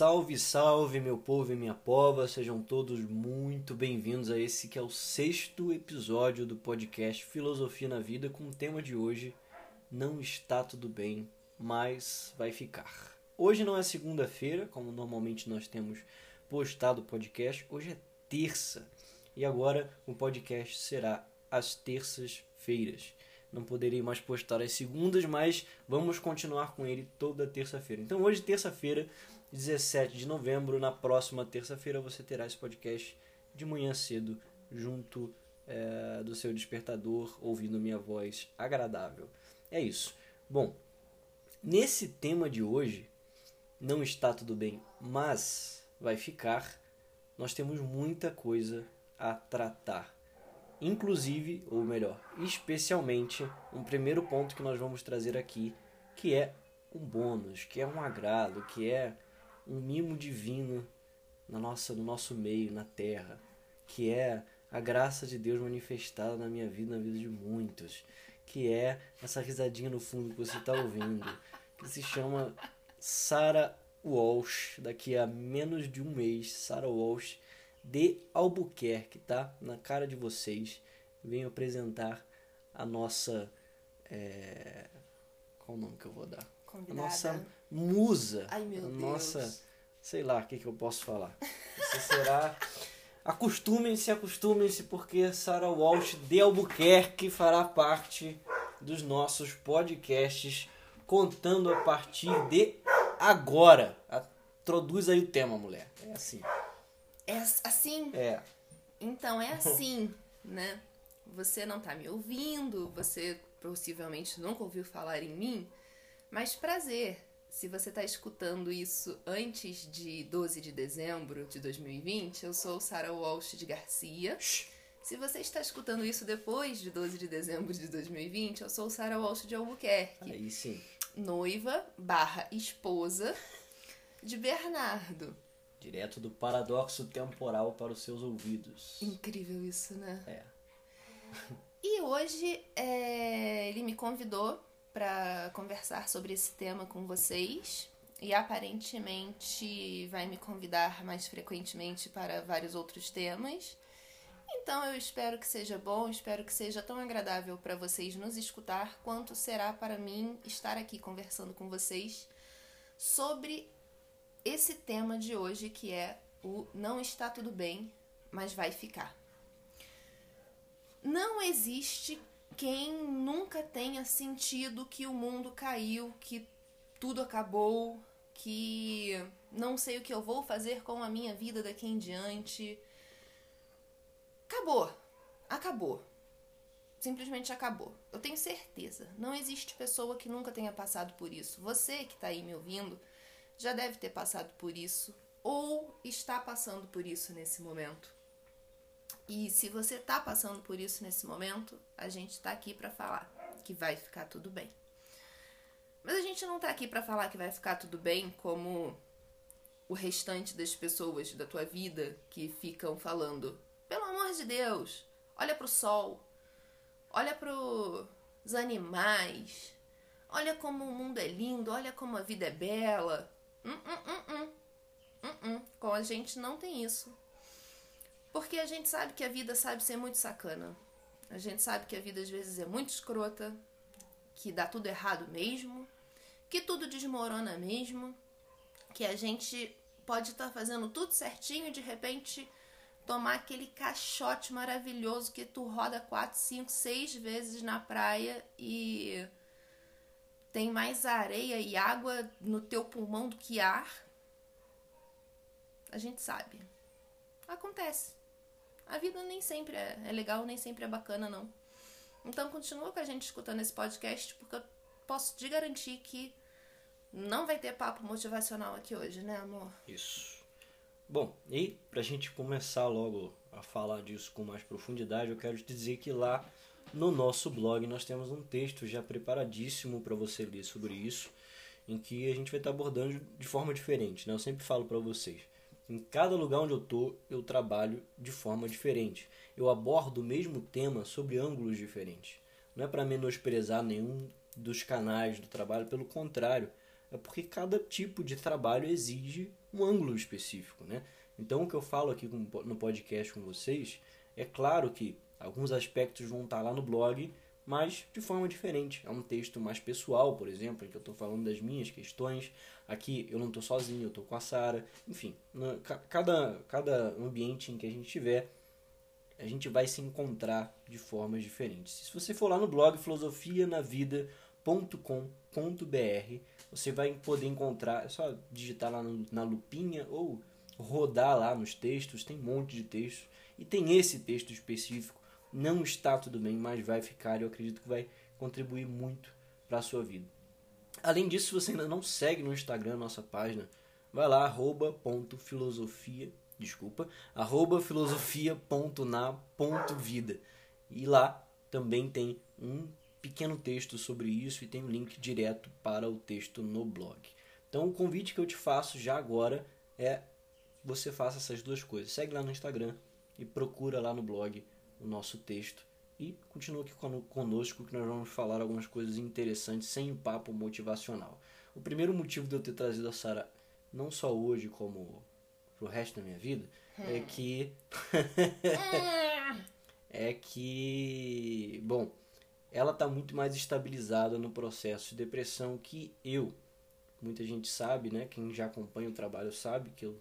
Salve, salve, meu povo e minha pova, sejam todos muito bem-vindos a esse que é o sexto episódio do podcast Filosofia na Vida, com o tema de hoje: Não está tudo bem, mas vai ficar. Hoje não é segunda-feira, como normalmente nós temos postado o podcast, hoje é terça e agora o podcast será às terças-feiras. Não poderei mais postar às segundas, mas vamos continuar com ele toda terça-feira. Então hoje, terça-feira, 17 de novembro. Na próxima terça-feira você terá esse podcast de manhã cedo, junto é, do seu despertador, ouvindo minha voz agradável. É isso. Bom, nesse tema de hoje, não está tudo bem, mas vai ficar. Nós temos muita coisa a tratar. Inclusive, ou melhor, especialmente, um primeiro ponto que nós vamos trazer aqui, que é um bônus, que é um agrado, que é um mimo divino na nossa, no nosso meio, na terra, que é a graça de Deus manifestada na minha vida, na vida de muitos, que é essa risadinha no fundo que você está ouvindo, que se chama Sarah Walsh, daqui a menos de um mês, Sarah Walsh de Albuquerque, tá? Na cara de vocês, venho apresentar a nossa. É... Qual o nome que eu vou dar? Convidada. A nossa musa. Ai, meu a Deus. nossa. Sei lá o que, que eu posso falar. Você será. Acostumem-se, acostumem-se, porque Sarah Walsh de Albuquerque fará parte dos nossos podcasts, contando a partir de agora. Introduz aí o tema, mulher. É assim. É assim? É. Então é assim, né? Você não tá me ouvindo, você possivelmente nunca ouviu falar em mim, mas prazer. Se você tá escutando isso antes de 12 de dezembro de 2020, eu sou Sarah Walsh de Garcia. Se você está escutando isso depois de 12 de dezembro de 2020, eu sou Sarah Walsh de Albuquerque. Aí sim. Noiva barra esposa de Bernardo. Direto do paradoxo temporal para os seus ouvidos. Incrível isso, né? É. E hoje é, ele me convidou para conversar sobre esse tema com vocês e aparentemente vai me convidar mais frequentemente para vários outros temas. Então eu espero que seja bom, espero que seja tão agradável para vocês nos escutar quanto será para mim estar aqui conversando com vocês sobre esse tema de hoje que é o não está tudo bem, mas vai ficar. Não existe quem nunca tenha sentido que o mundo caiu, que tudo acabou, que não sei o que eu vou fazer com a minha vida daqui em diante. Acabou. Acabou. Simplesmente acabou. Eu tenho certeza. Não existe pessoa que nunca tenha passado por isso. Você que está aí me ouvindo já deve ter passado por isso ou está passando por isso nesse momento. E se você tá passando por isso nesse momento, a gente tá aqui para falar que vai ficar tudo bem. Mas a gente não tá aqui para falar que vai ficar tudo bem como o restante das pessoas da tua vida que ficam falando: "Pelo amor de Deus, olha pro sol. Olha pros animais. Olha como o mundo é lindo, olha como a vida é bela." Hum, hum, hum, hum. Hum, hum. Com a gente não tem isso. Porque a gente sabe que a vida sabe ser muito sacana. A gente sabe que a vida às vezes é muito escrota, que dá tudo errado mesmo, que tudo desmorona mesmo, que a gente pode estar tá fazendo tudo certinho e de repente tomar aquele caixote maravilhoso que tu roda quatro, cinco, seis vezes na praia e tem mais areia e água no teu pulmão do que ar. A gente sabe. Acontece. A vida nem sempre é, é legal, nem sempre é bacana, não. Então continua com a gente escutando esse podcast, porque eu posso te garantir que não vai ter papo motivacional aqui hoje, né, amor? Isso. Bom, e pra gente começar logo a falar disso com mais profundidade, eu quero te dizer que lá no nosso blog nós temos um texto já preparadíssimo para você ler sobre isso, em que a gente vai estar abordando de forma diferente, né? Eu sempre falo para vocês, em cada lugar onde eu tô, eu trabalho de forma diferente. Eu abordo o mesmo tema sobre ângulos diferentes. Não é para menosprezar nenhum dos canais do trabalho, pelo contrário, é porque cada tipo de trabalho exige um ângulo específico, né? Então o que eu falo aqui no podcast com vocês, é claro que alguns aspectos vão estar lá no blog, mas de forma diferente. É um texto mais pessoal, por exemplo, em que eu estou falando das minhas questões. Aqui eu não estou sozinho, eu estou com a Sara. Enfim, cada, cada ambiente em que a gente estiver, a gente vai se encontrar de formas diferentes. Se você for lá no blog filosofianavida.com.br, você vai poder encontrar, é só digitar lá no, na lupinha ou rodar lá nos textos, tem um monte de textos. E tem esse texto específico, não está tudo bem, mas vai ficar, eu acredito que vai contribuir muito para a sua vida. Além disso, se você ainda não segue no Instagram nossa página, vai lá, arroba ponto filosofia, desculpa, arroba filosofia.na.vida. E lá também tem um pequeno texto sobre isso e tem um link direto para o texto no blog. Então o convite que eu te faço já agora é você faça essas duas coisas. Segue lá no Instagram e procura lá no blog o nosso texto e continua aqui conosco que nós vamos falar algumas coisas interessantes sem papo motivacional. O primeiro motivo de eu ter trazido a Sara não só hoje como pro resto da minha vida é é que é que bom, ela está muito mais estabilizada no processo de depressão que eu. Muita gente sabe, né? Quem já acompanha o trabalho sabe que eu,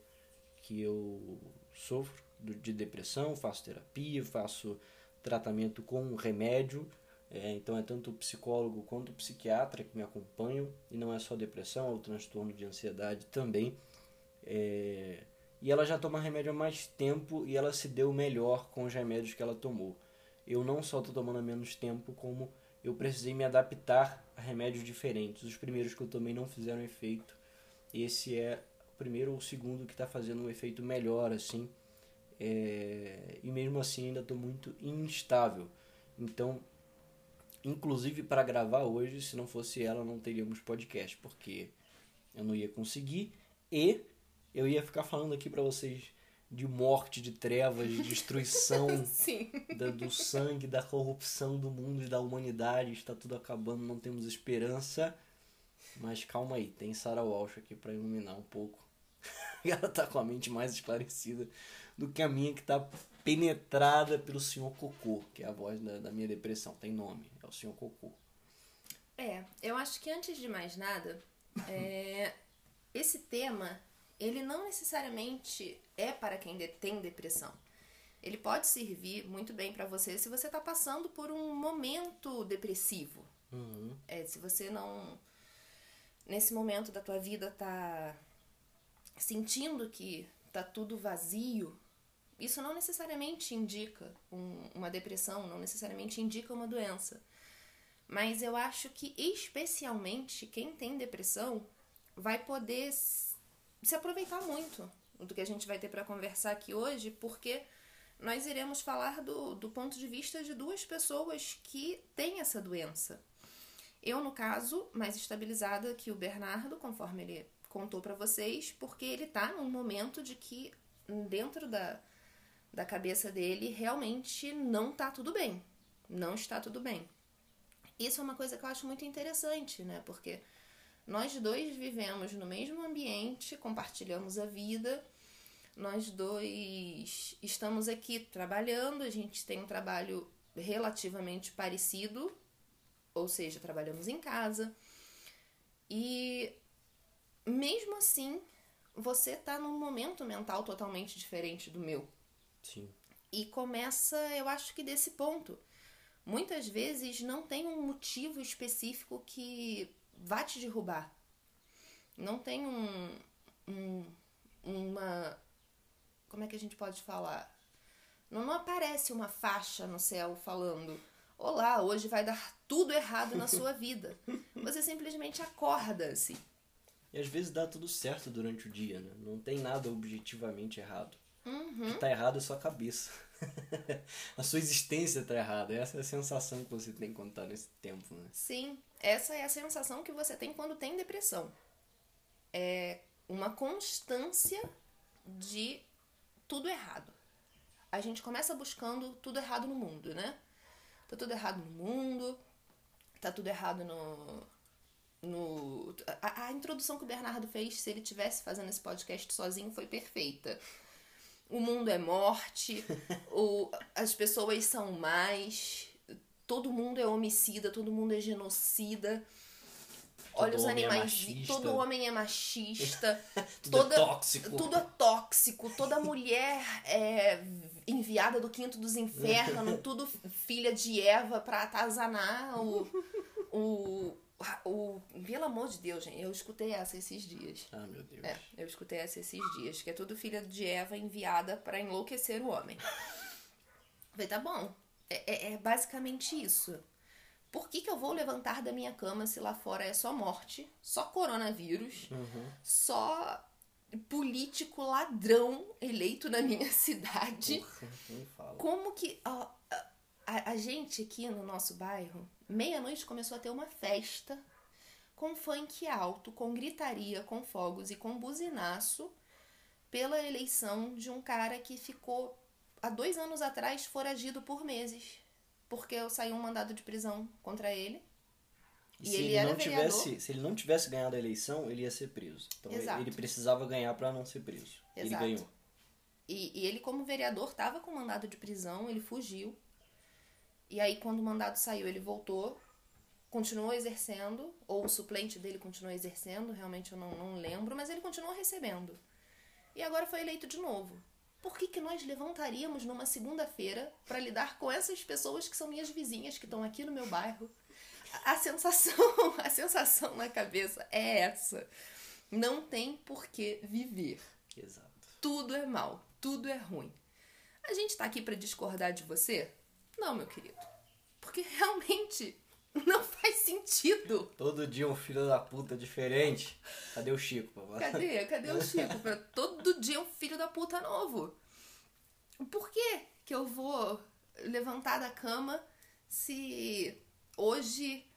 que eu sofro de depressão, faço terapia, faço tratamento com remédio. É, então é tanto o psicólogo quanto o psiquiatra que me acompanham. E não é só depressão, é o transtorno de ansiedade também. É, e ela já toma remédio há mais tempo e ela se deu melhor com os remédios que ela tomou eu não só estou tomando há menos tempo, como eu precisei me adaptar a remédios diferentes. Os primeiros que eu tomei não fizeram efeito. Esse é o primeiro ou o segundo que está fazendo um efeito melhor, assim. É... E mesmo assim ainda estou muito instável. Então, inclusive para gravar hoje, se não fosse ela, não teríamos podcast, porque eu não ia conseguir e eu ia ficar falando aqui para vocês de morte, de trevas, de destruição da, do sangue, da corrupção do mundo e da humanidade. Está tudo acabando, não temos esperança. Mas calma aí, tem Sarah Walsh aqui para iluminar um pouco. Ela tá com a mente mais esclarecida do que a minha, que tá penetrada pelo Senhor Cocô, que é a voz da, da minha depressão. Tem nome, é o Senhor Cocô. É, eu acho que antes de mais nada, é, esse tema ele não necessariamente é para quem tem depressão. Ele pode servir muito bem para você se você está passando por um momento depressivo. Uhum. É, se você não nesse momento da tua vida tá sentindo que tá tudo vazio, isso não necessariamente indica um, uma depressão, não necessariamente indica uma doença. Mas eu acho que especialmente quem tem depressão vai poder se aproveitar muito do que a gente vai ter para conversar aqui hoje, porque nós iremos falar do, do ponto de vista de duas pessoas que têm essa doença. Eu, no caso, mais estabilizada que o Bernardo, conforme ele contou para vocês, porque ele tá num momento de que dentro da, da cabeça dele realmente não tá tudo bem. Não está tudo bem. Isso é uma coisa que eu acho muito interessante, né? Porque nós dois vivemos no mesmo ambiente, compartilhamos a vida. Nós dois estamos aqui trabalhando, a gente tem um trabalho relativamente parecido, ou seja, trabalhamos em casa. E mesmo assim, você está num momento mental totalmente diferente do meu. Sim. E começa, eu acho que desse ponto. Muitas vezes não tem um motivo específico que vá te derrubar. Não tem um, um, uma. Como é que a gente pode falar? Não, não aparece uma faixa no céu falando: Olá, hoje vai dar tudo errado na sua vida. Você simplesmente acorda assim. E às vezes dá tudo certo durante o dia, né? Não tem nada objetivamente errado. Uhum. Que tá errado é sua cabeça. a sua existência tá errada. Essa é a sensação que você tem quando tá nesse tempo, né? Sim, essa é a sensação que você tem quando tem depressão. É uma constância de tudo errado. A gente começa buscando tudo errado no mundo, né? Tá tudo errado no mundo, tá tudo errado no, no a, a, introdução que o Bernardo fez, se ele tivesse fazendo esse podcast sozinho, foi perfeita. O mundo é morte, o, as pessoas são mais, todo mundo é homicida, todo mundo é genocida. Olha os é animais. É todo homem é machista. tudo é toda, é tóxico. Tudo é tóxico. Toda mulher é enviada do quinto dos infernos. tudo filha de Eva pra atazanar o, o, o. Pelo amor de Deus, gente. Eu escutei essa esses dias. Ah, meu Deus. É, eu escutei essa esses dias. Que é tudo filha de Eva enviada para enlouquecer o homem. Falei, tá bom. É, é, é basicamente isso. Por que, que eu vou levantar da minha cama se lá fora é só morte, só coronavírus, uhum. só político ladrão eleito na minha cidade? Porra, Como que. Ó, a, a gente aqui no nosso bairro, meia-noite começou a ter uma festa com funk alto, com gritaria, com fogos e com buzinaço pela eleição de um cara que ficou há dois anos atrás foragido por meses porque saiu um mandado de prisão contra ele. E, e se ele, ele não tivesse, se ele não tivesse ganhado a eleição, ele ia ser preso. Então Exato. ele precisava ganhar para não ser preso. Exato. Ele ganhou. E, e ele, como vereador, estava com mandado de prisão, ele fugiu. E aí, quando o mandado saiu, ele voltou, continuou exercendo, ou o suplente dele continuou exercendo, realmente eu não, não lembro, mas ele continuou recebendo. E agora foi eleito de novo por que, que nós levantaríamos numa segunda-feira para lidar com essas pessoas que são minhas vizinhas, que estão aqui no meu bairro? A sensação, a sensação na cabeça é essa. Não tem por que viver. Exato. Tudo é mal, tudo é ruim. A gente tá aqui para discordar de você? Não, meu querido. Porque realmente não faz sentido. Todo dia um filho da puta diferente. Cadê o Chico? Cadê? Cadê o Chico? Todo dia um filho da puta novo. Por que que eu vou levantar da cama se hoje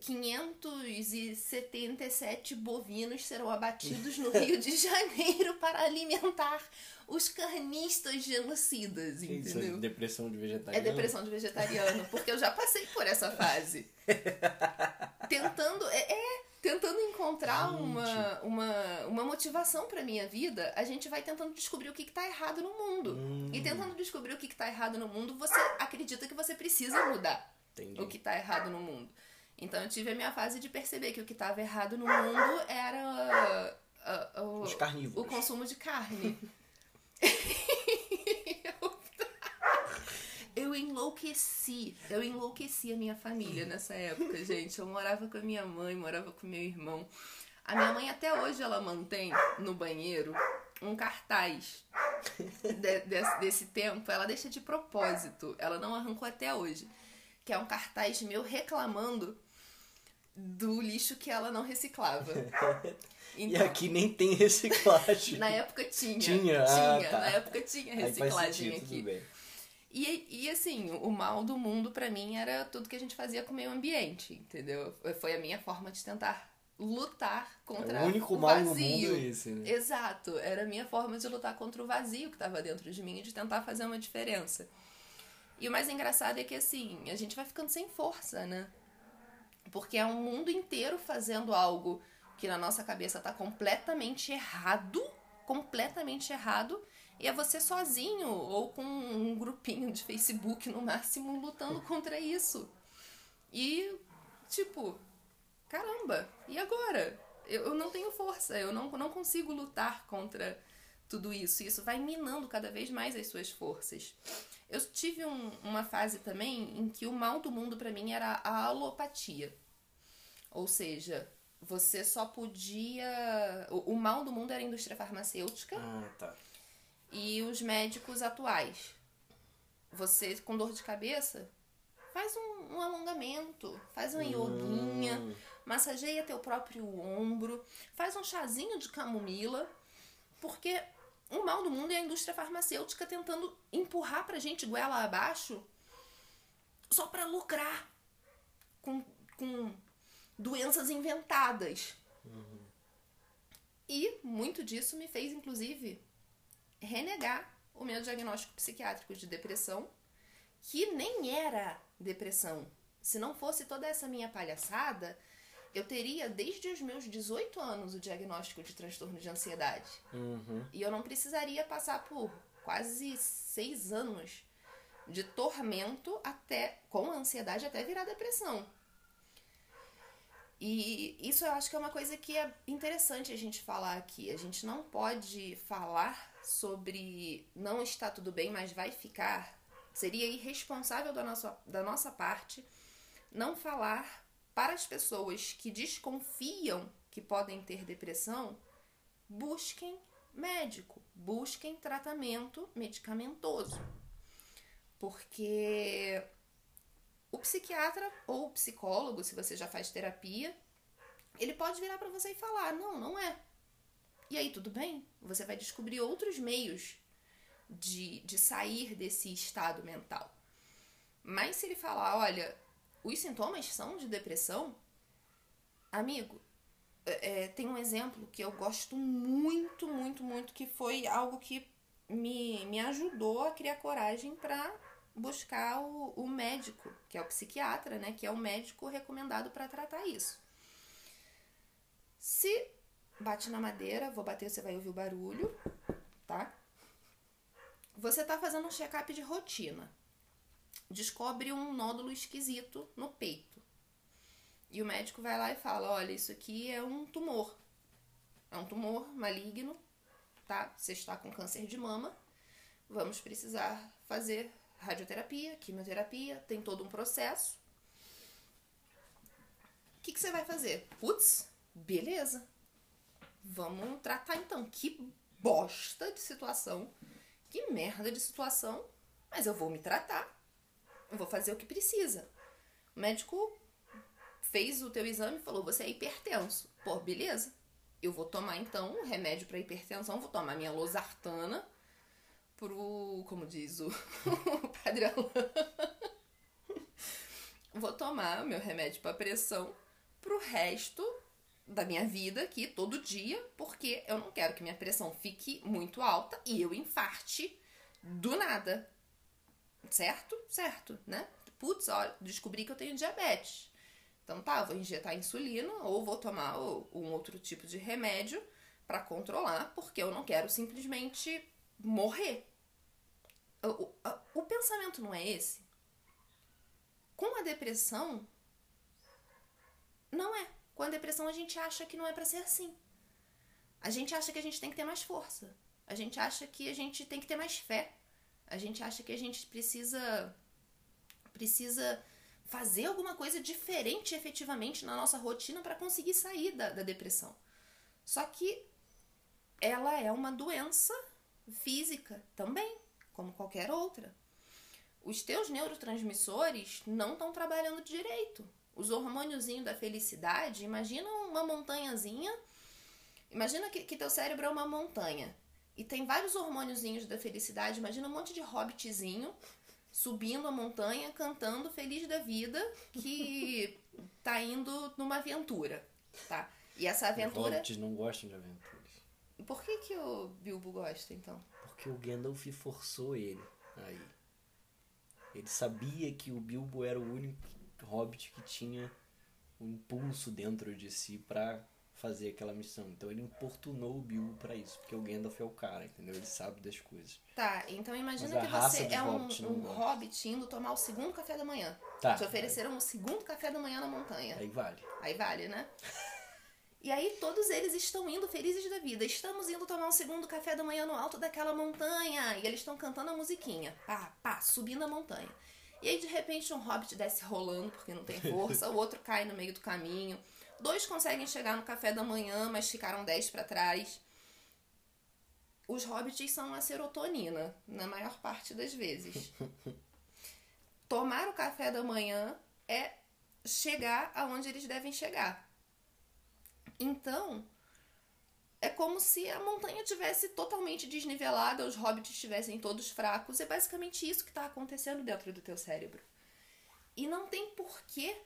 577 bovinos serão abatidos no Rio de Janeiro para alimentar os carnistas genocidas, entendeu? Isso é depressão de vegetariano. É depressão de vegetariano, porque eu já passei por essa fase. tentando, é, é, tentando encontrar uma, uma, uma motivação para minha vida, a gente vai tentando descobrir o que, está errado no mundo. Hum. E tentando descobrir o que, está errado no mundo, você acredita que você precisa mudar Entendi. o que está errado no mundo. Então eu tive a minha fase de perceber que o que estava errado no mundo era uh, uh, o, Os carnívoros. o consumo de carne. eu enlouqueci. Eu enlouqueci a minha família nessa época, gente. Eu morava com a minha mãe, morava com meu irmão. A minha mãe até hoje ela mantém no banheiro um cartaz de, desse, desse tempo. Ela deixa de propósito. Ela não arrancou até hoje. Que é um cartaz meu reclamando do lixo que ela não reciclava. Então, e aqui nem tem reciclagem. na época tinha. Tinha? Ah, tinha. Tá. Na época tinha reciclagem sentido, aqui. E, e assim, o mal do mundo para mim era tudo que a gente fazia com o meio ambiente, entendeu? Foi a minha forma de tentar lutar contra o único o mal no mundo é esse, né? Exato, era a minha forma de lutar contra o vazio que estava dentro de mim e de tentar fazer uma diferença. E o mais engraçado é que assim, a gente vai ficando sem força, né? Porque é um mundo inteiro fazendo algo que na nossa cabeça tá completamente errado, completamente errado, e é você sozinho ou com um grupinho de Facebook no máximo lutando contra isso. E tipo, caramba, e agora? Eu, eu não tenho força, eu não, não consigo lutar contra tudo isso. E isso vai minando cada vez mais as suas forças. Eu tive um, uma fase também em que o mal do mundo para mim era a alopatia. Ou seja, você só podia. O, o, mal do mundo era a indústria farmacêutica. Ah, tá. E os médicos atuais. Você com dor de cabeça, faz um, um alongamento, faz uma hum. yoguinha, massageia teu próprio ombro, faz um chazinho de camomila, porque o mal do mundo é a indústria farmacêutica tentando empurrar pra gente goela abaixo só para lucrar com, com doenças inventadas. Uhum. E muito disso me fez, inclusive, renegar o meu diagnóstico psiquiátrico de depressão, que nem era depressão. Se não fosse toda essa minha palhaçada, Eu teria, desde os meus 18 anos, o diagnóstico de transtorno de ansiedade. Uhum. E eu não precisaria passar por quase seis anos de tormento até com a ansiedade até virar depressão. E isso eu acho que é uma coisa que é interessante a gente falar aqui. A gente não pode falar sobre não está tudo bem, mas vai ficar. Seria irresponsável da nossa, da nossa parte não falar para as pessoas que desconfiam que podem ter depressão, busquem médico, busquem tratamento medicamentoso. Porque o psiquiatra ou o psicólogo, se você já faz terapia, ele pode virar para você e falar: não, não é. E aí, tudo bem? Você vai descobrir outros meios de, de sair desse estado mental. Mas se ele falar: olha, os sintomas são de depressão, amigo, é, é tem um exemplo que eu gosto muito, muito, muito, que foi algo que me, me ajudou a criar coragem para buscar o, o médico, que é o psiquiatra, né? Que é o médico recomendado para tratar isso. Se bate na madeira, vou bater, você vai ouvir o barulho, tá? Você tá fazendo um check-up de rotina. Descobre um nódulo esquisito no peito. E o médico vai lá e fala: olha, isso aqui é um tumor. É um tumor maligno, tá? Você está com câncer de mama. Vamos precisar fazer radioterapia, quimioterapia, tem todo um processo. O que, que você vai fazer? Putz, beleza. Vamos tratar então. Que bosta de situação. Que merda de situação. Mas eu vou me tratar. Eu vou fazer o que precisa. O médico fez o teu exame e falou: você é hipertenso. Pô, beleza. Eu vou tomar então um remédio para hipertensão. Vou tomar minha losartana pro. Como diz o, o padre Alain. Vou tomar meu remédio para pressão pro resto da minha vida aqui, todo dia, porque eu não quero que minha pressão fique muito alta e eu infarte do nada. Certo? Certo, né? Putz, olha, descobri que eu tenho diabetes. Então tá, vou injetar insulina ou vou tomar um outro tipo de remédio para controlar, porque eu não quero simplesmente morrer. O, o, o pensamento não é esse? Com a depressão, não é. Com a depressão a gente acha que não é para ser assim. A gente acha que a gente tem que ter mais força. A gente acha que a gente tem que ter mais fé. A gente acha que a gente precisa precisa fazer alguma coisa diferente efetivamente na nossa rotina para conseguir sair da, da depressão. Só que ela é uma doença física também, como qualquer outra. Os teus neurotransmissores não estão trabalhando direito. Os hormôniozinhos da felicidade, imagina uma montanhazinha. Imagina que, que teu cérebro é uma montanha. E tem vários hormôniozinhos da felicidade. Imagina um monte de hobbitzinho subindo a montanha, cantando feliz da vida, que tá indo numa aventura, tá? E essa aventura... Os hobbits não gostam de aventuras. Por que que o Bilbo gosta, então? Porque o Gandalf forçou ele aí. Ele sabia que o Bilbo era o único hobbit que tinha um impulso dentro de si para fazer aquela missão. Então ele importunou o Bilbo para isso, porque o Gandalf é o cara, entendeu? Ele sabe das coisas. Tá, então imagina que você é um, um hobbit indo tomar o segundo café da manhã. Tá. Te ofereceram o segundo café da manhã na montanha. Aí vale. Aí vale, né? E aí todos eles estão indo felizes da vida. Estamos indo tomar um segundo café da manhã no alto daquela montanha. E eles estão cantando a musiquinha. Pá, pá, subindo a montanha. E aí de repente um hobbit desce rolando porque não tem força, o outro cai no meio do caminho. Dois conseguem chegar no café da manhã, mas ficaram dez para trás. Os hobbits são a serotonina, na maior parte das vezes. Tomar o café da manhã é chegar aonde eles devem chegar. Então, é como se a montanha tivesse totalmente desnivelada, os hobbits estivessem todos fracos. É basicamente isso que está acontecendo dentro do teu cérebro. E não tem porquê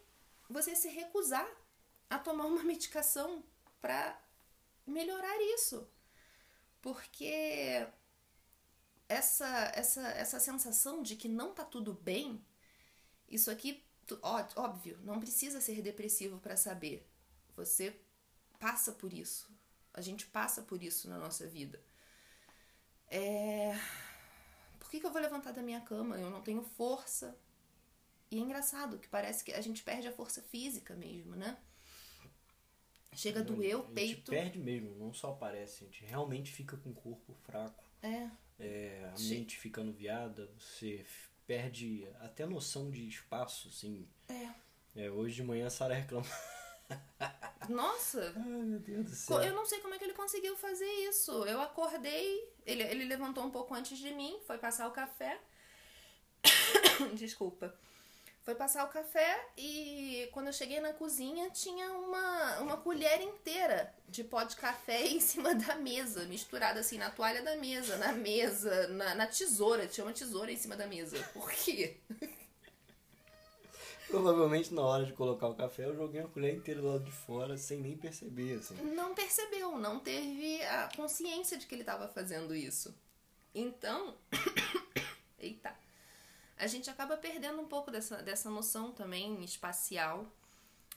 você se recusar a tomar uma medicação para melhorar isso. Porque essa, essa, essa sensação de que não tá tudo bem, isso aqui, óbvio, não precisa ser depressivo para saber Você passa por isso. A gente passa por isso na nossa vida. É... Por que, que eu vou levantar da minha cama? Eu não tenho força. E é engraçado que parece que a gente perde a força física mesmo, né? Chega a doer o peito. A gente perde mesmo, não só parece, a gente realmente fica com o corpo fraco. É. é a mente fica anuviada, você perde até a noção de espaço, assim. É. é hoje de manhã a Sara reclama. Nossa! Ai, meu Deus do céu. Eu não sei como é que ele conseguiu fazer isso. Eu acordei, ele, ele levantou um pouco antes de mim, foi passar o café. Desculpa. Foi passar o café e quando eu cheguei na cozinha tinha uma, uma colher inteira de pó de café em cima da mesa, misturada assim na toalha da mesa, na mesa, na, na tesoura. Tinha uma tesoura em cima da mesa. Por quê? Provavelmente na hora de colocar o café eu joguei a colher inteira do lado de fora sem nem perceber, assim. Não percebeu, não teve a consciência de que ele estava fazendo isso. Então. Eita a gente acaba perdendo um pouco dessa, dessa noção também espacial.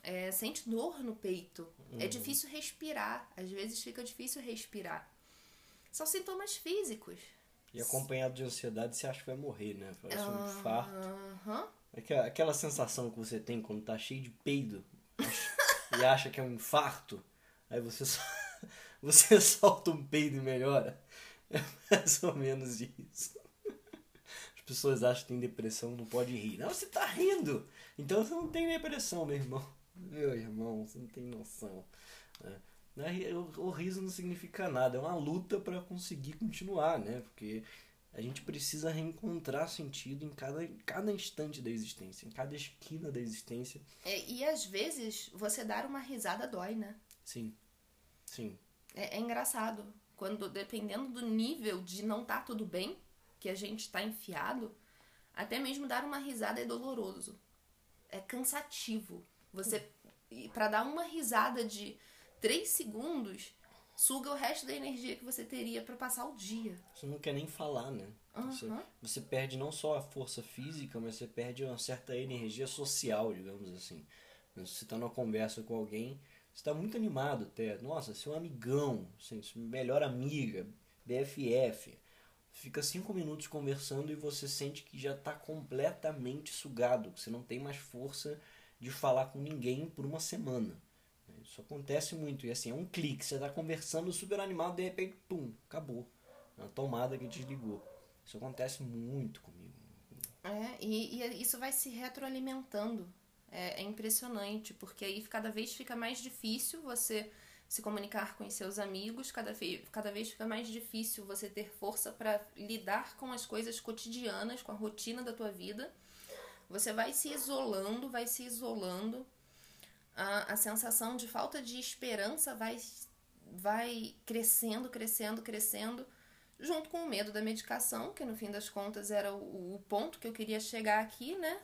É, sente dor no peito. É uhum. É difícil respirar. Às vezes fica difícil respirar. São sintomas físicos. E acompanhado de ansiedade, você acha que vai morrer, né? Parece um uhum. infarto. Aquela sensação que você tem quando tá cheio de peido e acha que é um infarto, aí você, só, você solta um peido e melhora. É mais ou menos isso pessoas acham que tem depressão, não pode rir. Não, você tá rindo! Então você não tem depressão, meu irmão. Meu irmão, você não tem noção. É. Né, o, riso não significa nada, é uma luta para conseguir continuar, né? Porque a gente precisa reencontrar sentido em cada, cada instante da existência, em cada esquina da existência. É, e às vezes você dar uma risada dói, né? Sim. Sim. É, é engraçado. Quando, dependendo do nível de não tá tudo bem, que a gente está enfiado, até mesmo dar uma risada é doloroso. É cansativo. Você para dar uma risada de 3 segundos, suga o resto da energia que você teria para passar o dia. Você não quer nem falar, né? Uhum. Você, você, perde não só a força física, mas você perde uma certa energia social, digamos assim. Você está numa conversa com alguém, você está muito animado até. Nossa, seu amigão, assim, melhor amiga, BFF fica cinco minutos conversando e você sente que já está completamente sugado, que você não tem mais força de falar com ninguém por uma semana. Isso acontece muito. E assim, é um clique, você está conversando super animado, de repente, pum, acabou. É uma tomada que desligou. Isso acontece muito comigo. É, e, e isso vai se retroalimentando. É, é impressionante, porque aí cada vez fica mais difícil você se comunicar com os seus amigos, cada vez, cada vez fica mais difícil você ter força para lidar com as coisas cotidianas, com a rotina da tua vida. Você vai se isolando, vai se isolando. A, a sensação de falta de esperança vai, vai crescendo, crescendo, crescendo, junto com o medo da medicação, que no fim das contas era o, o ponto que eu queria chegar aqui, né?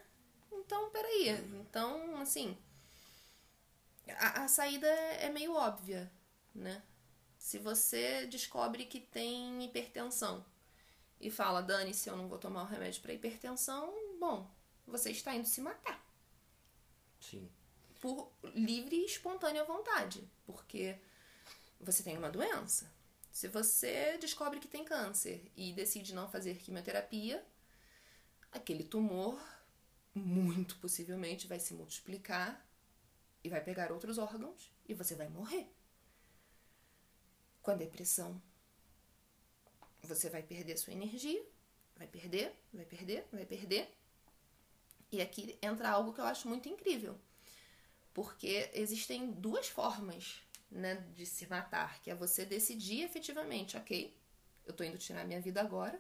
Então, peraí. Então, assim, a, a saída é meio óbvia, né? Se você descobre que tem hipertensão e fala, Dani, se eu não vou tomar o remédio para hipertensão, bom, você está indo se matar. Sim. Por livre e espontânea vontade, porque você tem uma doença. Se você descobre que tem câncer e decide não fazer quimioterapia, aquele tumor muito possivelmente vai se multiplicar e vai pegar outros órgãos e você vai morrer. Com a depressão, você vai perder sua energia, vai perder, vai perder, vai perder. E aqui entra algo que eu acho muito incrível. Porque existem duas formas né, de se matar, que é você decidir efetivamente, ok, eu tô indo tirar minha vida agora,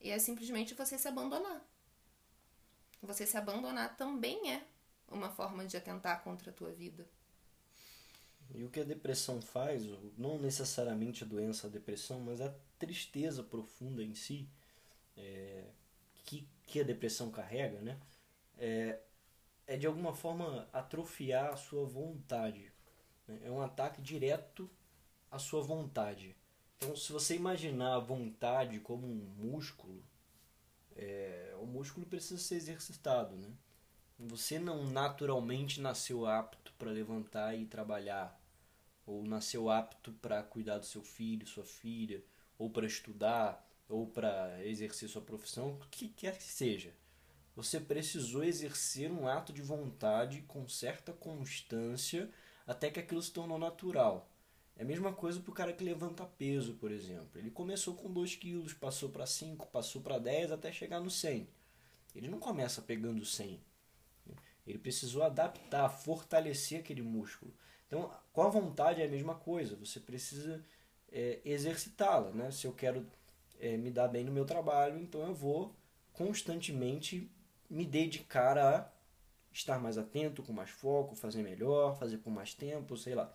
e é simplesmente você se abandonar. Você se abandonar também é uma forma de atentar contra a tua vida. E o que a depressão faz, não necessariamente a doença a depressão, mas a tristeza profunda em si, é, que, que a depressão carrega, né? É, é de alguma forma atrofiar a sua vontade. Né? É um ataque direto à sua vontade. Então, se você imaginar a vontade como um músculo, é, o músculo precisa ser exercitado, né? Você não naturalmente nasceu apto para levantar e trabalhar, ou nasceu apto para cuidar do seu filho, sua filha, ou para estudar, ou para exercer sua profissão, o que quer que seja. Você precisou exercer um ato de vontade com certa constância até que aquilo se tornou natural. É a mesma coisa para o cara que levanta peso, por exemplo. Ele começou com 2 quilos, passou para 5, passou para 10 até chegar no 100. Ele não começa pegando 100. Ele precisou adaptar, fortalecer aquele músculo. Então, com a vontade é a mesma coisa. Você precisa é, exercitá-la. Né? Se eu quero é, me dar bem no meu trabalho, então eu vou constantemente me dedicar a estar mais atento, com mais foco, fazer melhor, fazer por mais tempo, sei lá.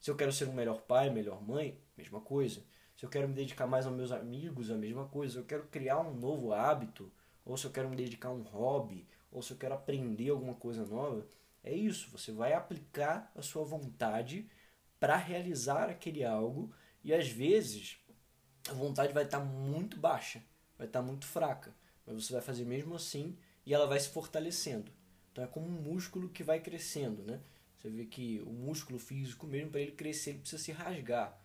Se eu quero ser um melhor pai, melhor mãe, mesma coisa. Se eu quero me dedicar mais aos meus amigos, a mesma coisa. Se eu quero criar um novo hábito, ou se eu quero me dedicar a um hobby, ou se eu quero aprender alguma coisa nova, é isso. Você vai aplicar a sua vontade para realizar aquele algo e às vezes a vontade vai estar tá muito baixa, vai estar tá muito fraca, mas você vai fazer mesmo assim e ela vai se fortalecendo. Então é como um músculo que vai crescendo, né? Você vê que o músculo físico, mesmo para ele crescer, ele precisa se rasgar.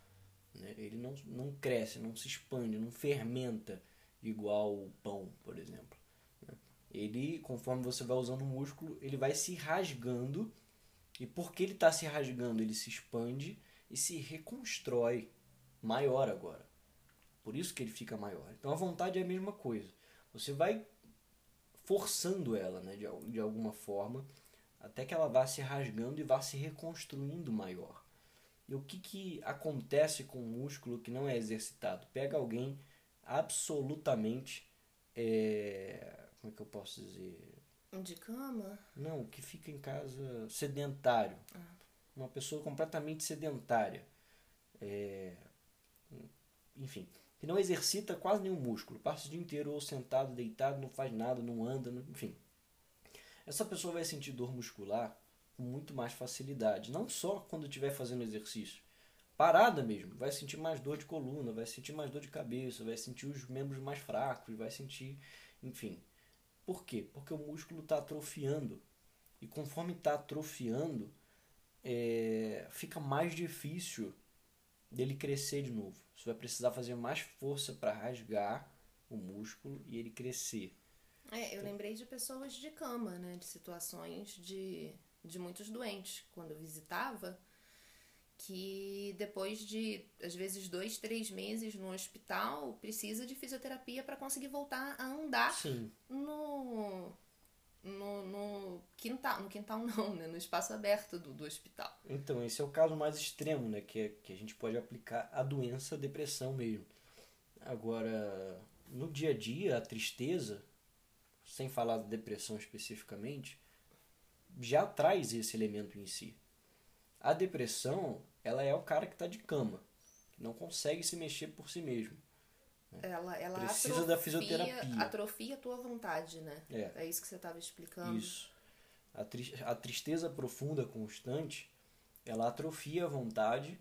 Né? Ele não, não cresce, não se expande, não fermenta igual o pão, por exemplo. Ele, conforme você vai usando o músculo, ele vai se rasgando. E porque ele está se rasgando, ele se expande e se reconstrói maior agora. Por isso que ele fica maior. Então a vontade é a mesma coisa. Você vai forçando ela, né, de, de alguma forma, até que ela vá se rasgando e vá se reconstruindo maior. E o que, que acontece com o músculo que não é exercitado? Pega alguém absolutamente. É, como é que eu posso dizer? De cama? Não, que fica em casa sedentário. Ah. Uma pessoa completamente sedentária. É, enfim, que não exercita quase nenhum músculo, passa o dia inteiro ou sentado, deitado, não faz nada, não anda, não, enfim. Essa pessoa vai sentir dor muscular com muito mais facilidade, não só quando estiver fazendo exercício, parada mesmo, vai sentir mais dor de coluna, vai sentir mais dor de cabeça, vai sentir os membros mais fracos, vai sentir, enfim. Por quê? Porque o músculo está atrofiando. E conforme está atrofiando, é, fica mais difícil dele crescer de novo. Você vai precisar fazer mais força para rasgar o músculo e ele crescer. É, eu lembrei de pessoas de cama, né? De situações de, de muitos doentes. Quando eu visitava, que depois de, às vezes, dois, três meses no hospital, precisa de fisioterapia para conseguir voltar a andar Sim. no no, no quintal, no quintal não, né? no espaço aberto do, do hospital. Então, esse é o caso mais extremo, né? Que, é, que a gente pode aplicar a doença a depressão mesmo. Agora, no dia a dia, a tristeza, sem falar da depressão especificamente, já traz esse elemento em si. A depressão, ela é o cara que está de cama, que não consegue se mexer por si mesmo. Ela, ela Precisa atrofia, da fisioterapia. Atrofia a tua vontade, né? É. É isso que você estava explicando. Isso. A, tri a tristeza profunda, constante, ela atrofia a vontade,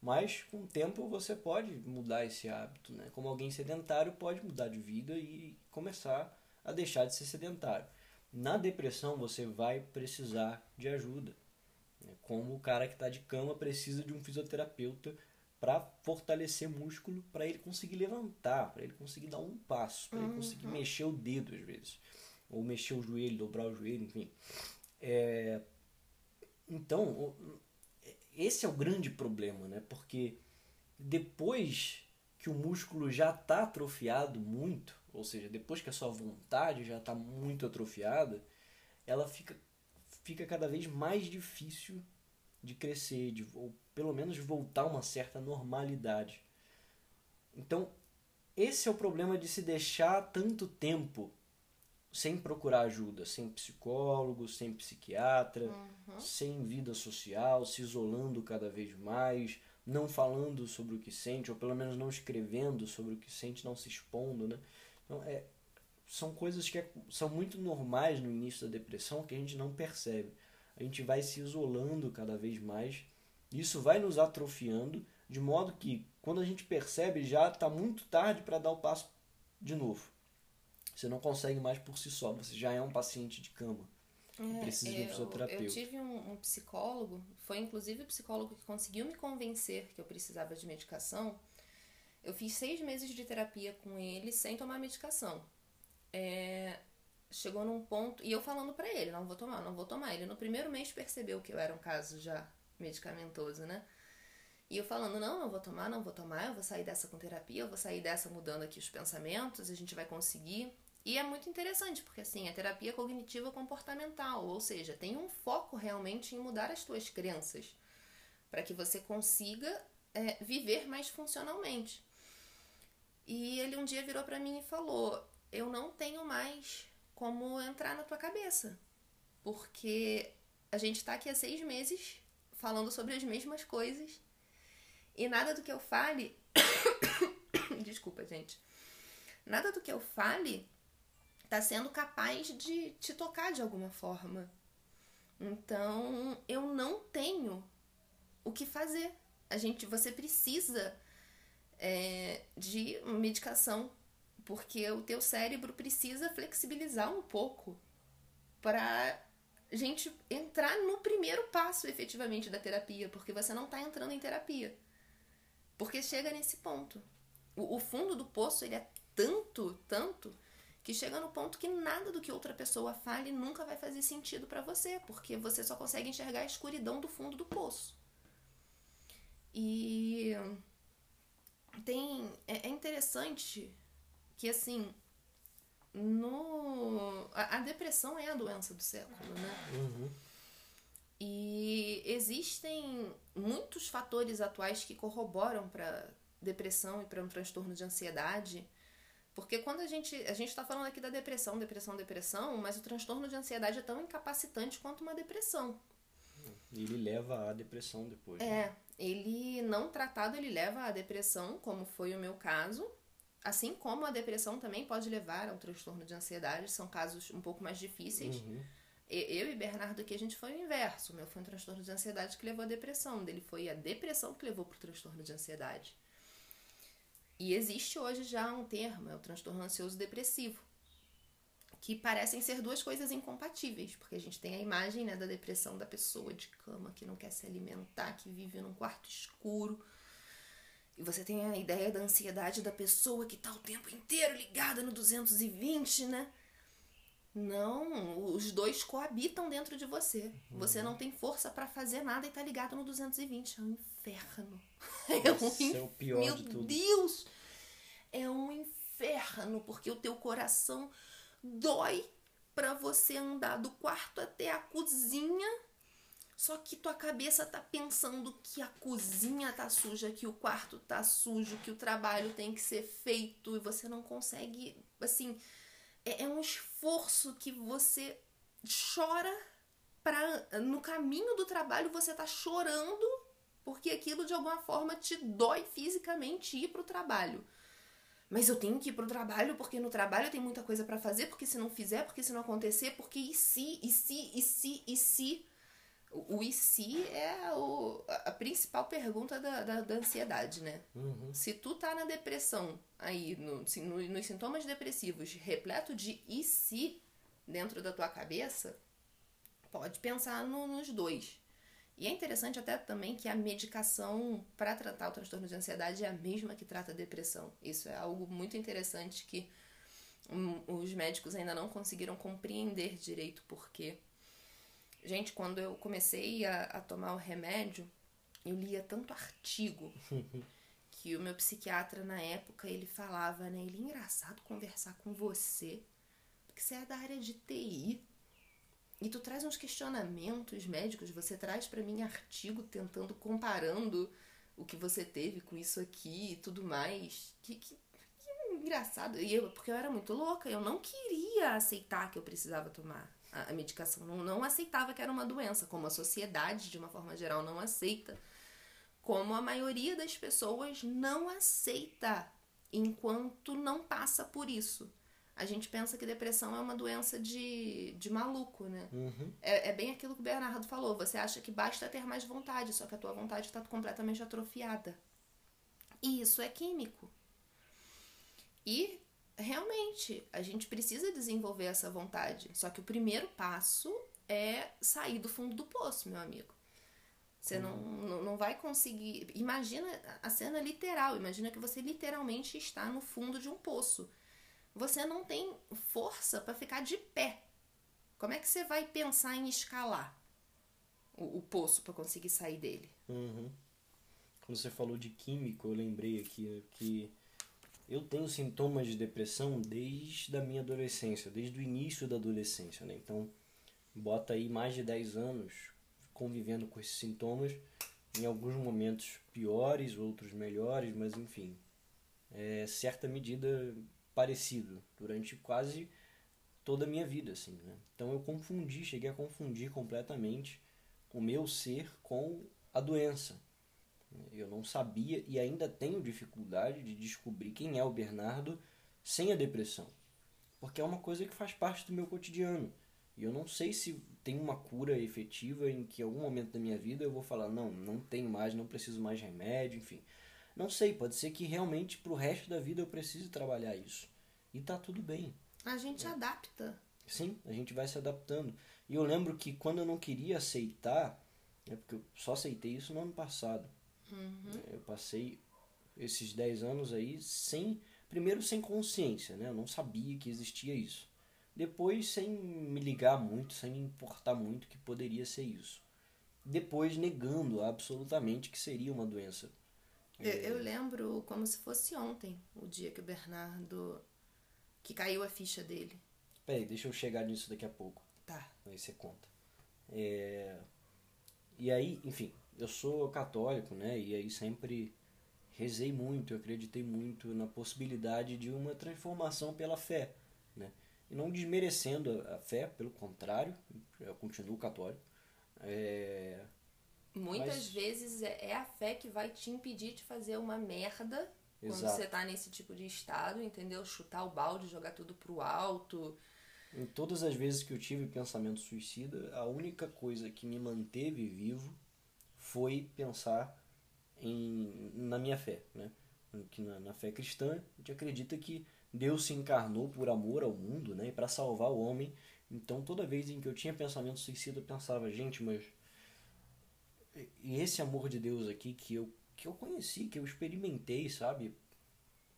mas com o tempo você pode mudar esse hábito, né? Como alguém sedentário pode mudar de vida e começar a deixar de ser sedentário. Na depressão você vai precisar de ajuda. Como o cara que está de cama precisa de um fisioterapeuta para fortalecer músculo, para ele conseguir levantar, para ele conseguir dar um passo, para ele conseguir uhum. mexer o dedo às vezes, ou mexer o joelho, dobrar o joelho, enfim. É... Então, esse é o grande problema, né? Porque depois que o músculo já está atrofiado muito, ou seja, depois que a sua vontade já está muito atrofiada, ela fica, fica cada vez mais difícil de crescer, de, ou pelo menos voltar a uma certa normalidade. Então, esse é o problema de se deixar tanto tempo sem procurar ajuda, sem psicólogo, sem psiquiatra, uhum. sem vida social, se isolando cada vez mais, não falando sobre o que sente, ou pelo menos não escrevendo sobre o que sente, não se expondo, né? Então, é, são coisas que é, são muito normais no início da depressão que a gente não percebe a gente vai se isolando cada vez mais. Isso vai nos atrofiando, de modo que quando a gente percebe já está muito tarde para dar o passo de novo. Você não consegue mais por si só, você já é um paciente de cama. É, precisa de um fisioterapeuta. Eu tive um, um, psicólogo, foi inclusive o psicólogo que conseguiu me convencer que eu precisava de medicação. Eu fiz seis meses de terapia com ele sem tomar medicação. É, chegou num ponto. E eu falando para ele: não vou tomar, não vou tomar. Ele no primeiro mês percebeu que eu era um caso já medicamentoso, né? E eu falando: não, não vou tomar, não vou tomar, eu vou sair dessa com terapia, eu vou sair dessa mudando aqui os pensamentos, a gente vai conseguir. E é muito interessante, porque assim, a terapia cognitiva comportamental, ou seja, tem um foco realmente em mudar as tuas crenças, para que você consiga é, viver mais funcionalmente. E ele um dia virou para mim e falou: Eu não tenho mais como entrar na tua cabeça, porque a gente tá aqui há seis meses falando sobre as mesmas coisas e nada do que eu fale. Desculpa, gente. Nada do que eu fale tá sendo capaz de te tocar de alguma forma. Então, eu não tenho o que fazer. A gente, você precisa é, de medicação, porque o teu cérebro precisa flexibilizar um pouco para gente entrar no primeiro passo efetivamente da terapia, porque você não está entrando em terapia. Porque chega nesse ponto. O, o fundo do poço ele é tanto, tanto que chega no ponto que nada do que outra pessoa fale nunca vai fazer sentido para você, porque você só consegue enxergar a escuridão do fundo do poço. E tem é, é interessante que assim no a, a, depressão é a doença do século, né? Uhum. E existem muitos fatores atuais que corroboram para depressão e para um transtorno de ansiedade porque quando a gente. A gente está falando aqui da depressão, depressão, depressão, mas o transtorno de ansiedade é tão incapacitante quanto uma depressão. Ele leva à depressão depois. É, né? ele não tratado, ele leva à depressão, como foi o meu caso. Assim como a depressão também pode levar ao transtorno de ansiedade, são casos um pouco mais difíceis. Uhum. Eu e Bernardo aqui, a gente foi o inverso. O meu foi um transtorno de ansiedade que levou à depressão. Dele foi a depressão que levou para o transtorno de ansiedade. E existe hoje já um termo, é o transtorno ansioso depressivo, que parecem ser duas coisas incompatíveis, porque a gente tem a imagem né, da depressão da pessoa de cama que não quer se alimentar, que vive num quarto escuro. E você tem a ideia da ansiedade da pessoa que está o tempo inteiro ligada no 220, né? Não, os dois coabitam dentro de você. Uhum. Você não tem força para fazer nada e tá ligado no 220. É um inferno. É um inferno. É o pior Meu de tudo. Deus! É um inferno, porque o teu coração dói para você andar do quarto até a cozinha. Só que tua cabeça tá pensando que a cozinha tá suja, que o quarto tá sujo, que o trabalho tem que ser feito e você não consegue, assim, é, é um esforço que você chora para no caminho do trabalho você tá chorando porque aquilo de alguma forma te dói fisicamente ir pro trabalho. Mas eu tenho que ir pro trabalho porque no trabalho tem muita coisa para fazer, porque se não fizer, porque se não acontecer, porque e se, e se, e se, e se. O, e se é o, a principal pergunta da, da, da ansiedade, né? Uhum. Se tu tá na depressão, aí, no, no, nos sintomas depressivos, repleto de e se dentro da tua cabeça, pode pensar no, nos dois. E é interessante até também que a medicação para tratar o transtorno de ansiedade é a mesma que trata a depressão. Isso é algo muito interessante que um, os médicos ainda não conseguiram compreender direito porque Gente, quando eu comecei a, a tomar o remédio, eu lia tanto artigo que o meu psiquiatra na época ele falava, né? Ele é engraçado conversar com você, porque você é da área de TI. E tu traz uns questionamentos médicos, você traz para mim artigo tentando comparando o que você teve com isso aqui e tudo mais. Que, que, que engraçado. E eu, porque eu era muito louca, eu não queria aceitar que eu precisava tomar a, medicação. Não, não aceitava que era uma doença, como a sociedade, de uma forma geral, não aceita. Como a maioria das pessoas não aceita enquanto não passa por isso. A gente pensa que depressão é uma doença de, de maluco, né? Uhum. É, é bem aquilo que o Bernardo falou. Você acha que basta ter mais vontade, só que a tua vontade está completamente atrofiada. E isso é químico. E realmente, a gente precisa desenvolver essa vontade. Só que o primeiro passo é sair do fundo do poço, meu amigo. Você não, não, vai conseguir. Imagina a cena literal. Imagina que você literalmente está no fundo de um poço. Você não tem força para ficar de pé. Como é que você vai pensar em escalar o, o poço para conseguir sair dele? Uhum. Quando você falou de químico, eu lembrei aqui que eu tenho sintomas de depressão desde a minha adolescência, desde o início da adolescência, né? Então, bota aí mais de 10 anos convivendo com esses sintomas, em alguns momentos piores, outros melhores, mas enfim, é certa medida parecido durante quase toda a minha vida, assim, né? Então eu confundi, cheguei a confundir completamente o meu ser com a doença. Eu não sabia e ainda tenho dificuldade de descobrir quem é o Bernardo sem a depressão, porque é uma coisa que faz parte do meu cotidiano. E eu não sei se tem uma cura efetiva em que em algum momento da minha vida eu vou falar, não, não tenho mais, não preciso mais remédio, enfim. Não sei, pode ser que realmente pro resto da vida eu precise trabalhar isso. E tá tudo bem. A gente é. adapta. Sim, a gente vai se adaptando. E eu lembro que quando eu não queria aceitar, é porque eu só aceitei isso no ano passado. Uhum. Eu passei esses 10 anos aí sem. Primeiro sem consciência, né? Eu não sabia que existia isso. Depois, sem me ligar muito, sem me importar muito que poderia ser isso. Depois, negando absolutamente que seria uma doença. Eu, eu lembro como se fosse ontem, o dia que o Bernardo. que caiu a ficha dele. Peraí, deixa eu chegar nisso daqui a pouco. Tá. Aí você conta. É... E aí, enfim, eu sou católico, né? E aí sempre rezei muito, acreditei muito na possibilidade de uma transformação pela fé, né? E não desmerecendo a fé, pelo contrário, eu continuo católico. É... Muitas Mas... vezes é, é a fé que vai te impedir de fazer uma merda Exato. quando você tá nesse tipo de estado, entendeu? Chutar o balde, jogar tudo pro alto. Em todas as vezes que eu tive pensamento suicida, a única coisa que me manteve vivo foi pensar em, na minha fé, né? Que na, na fé cristã, a gente acredita que Deus se encarnou por amor ao mundo, né, para salvar o homem. Então, toda vez em que eu tinha pensamento suicida, eu pensava, gente, mas e esse amor de Deus aqui que eu que eu conheci, que eu experimentei, sabe?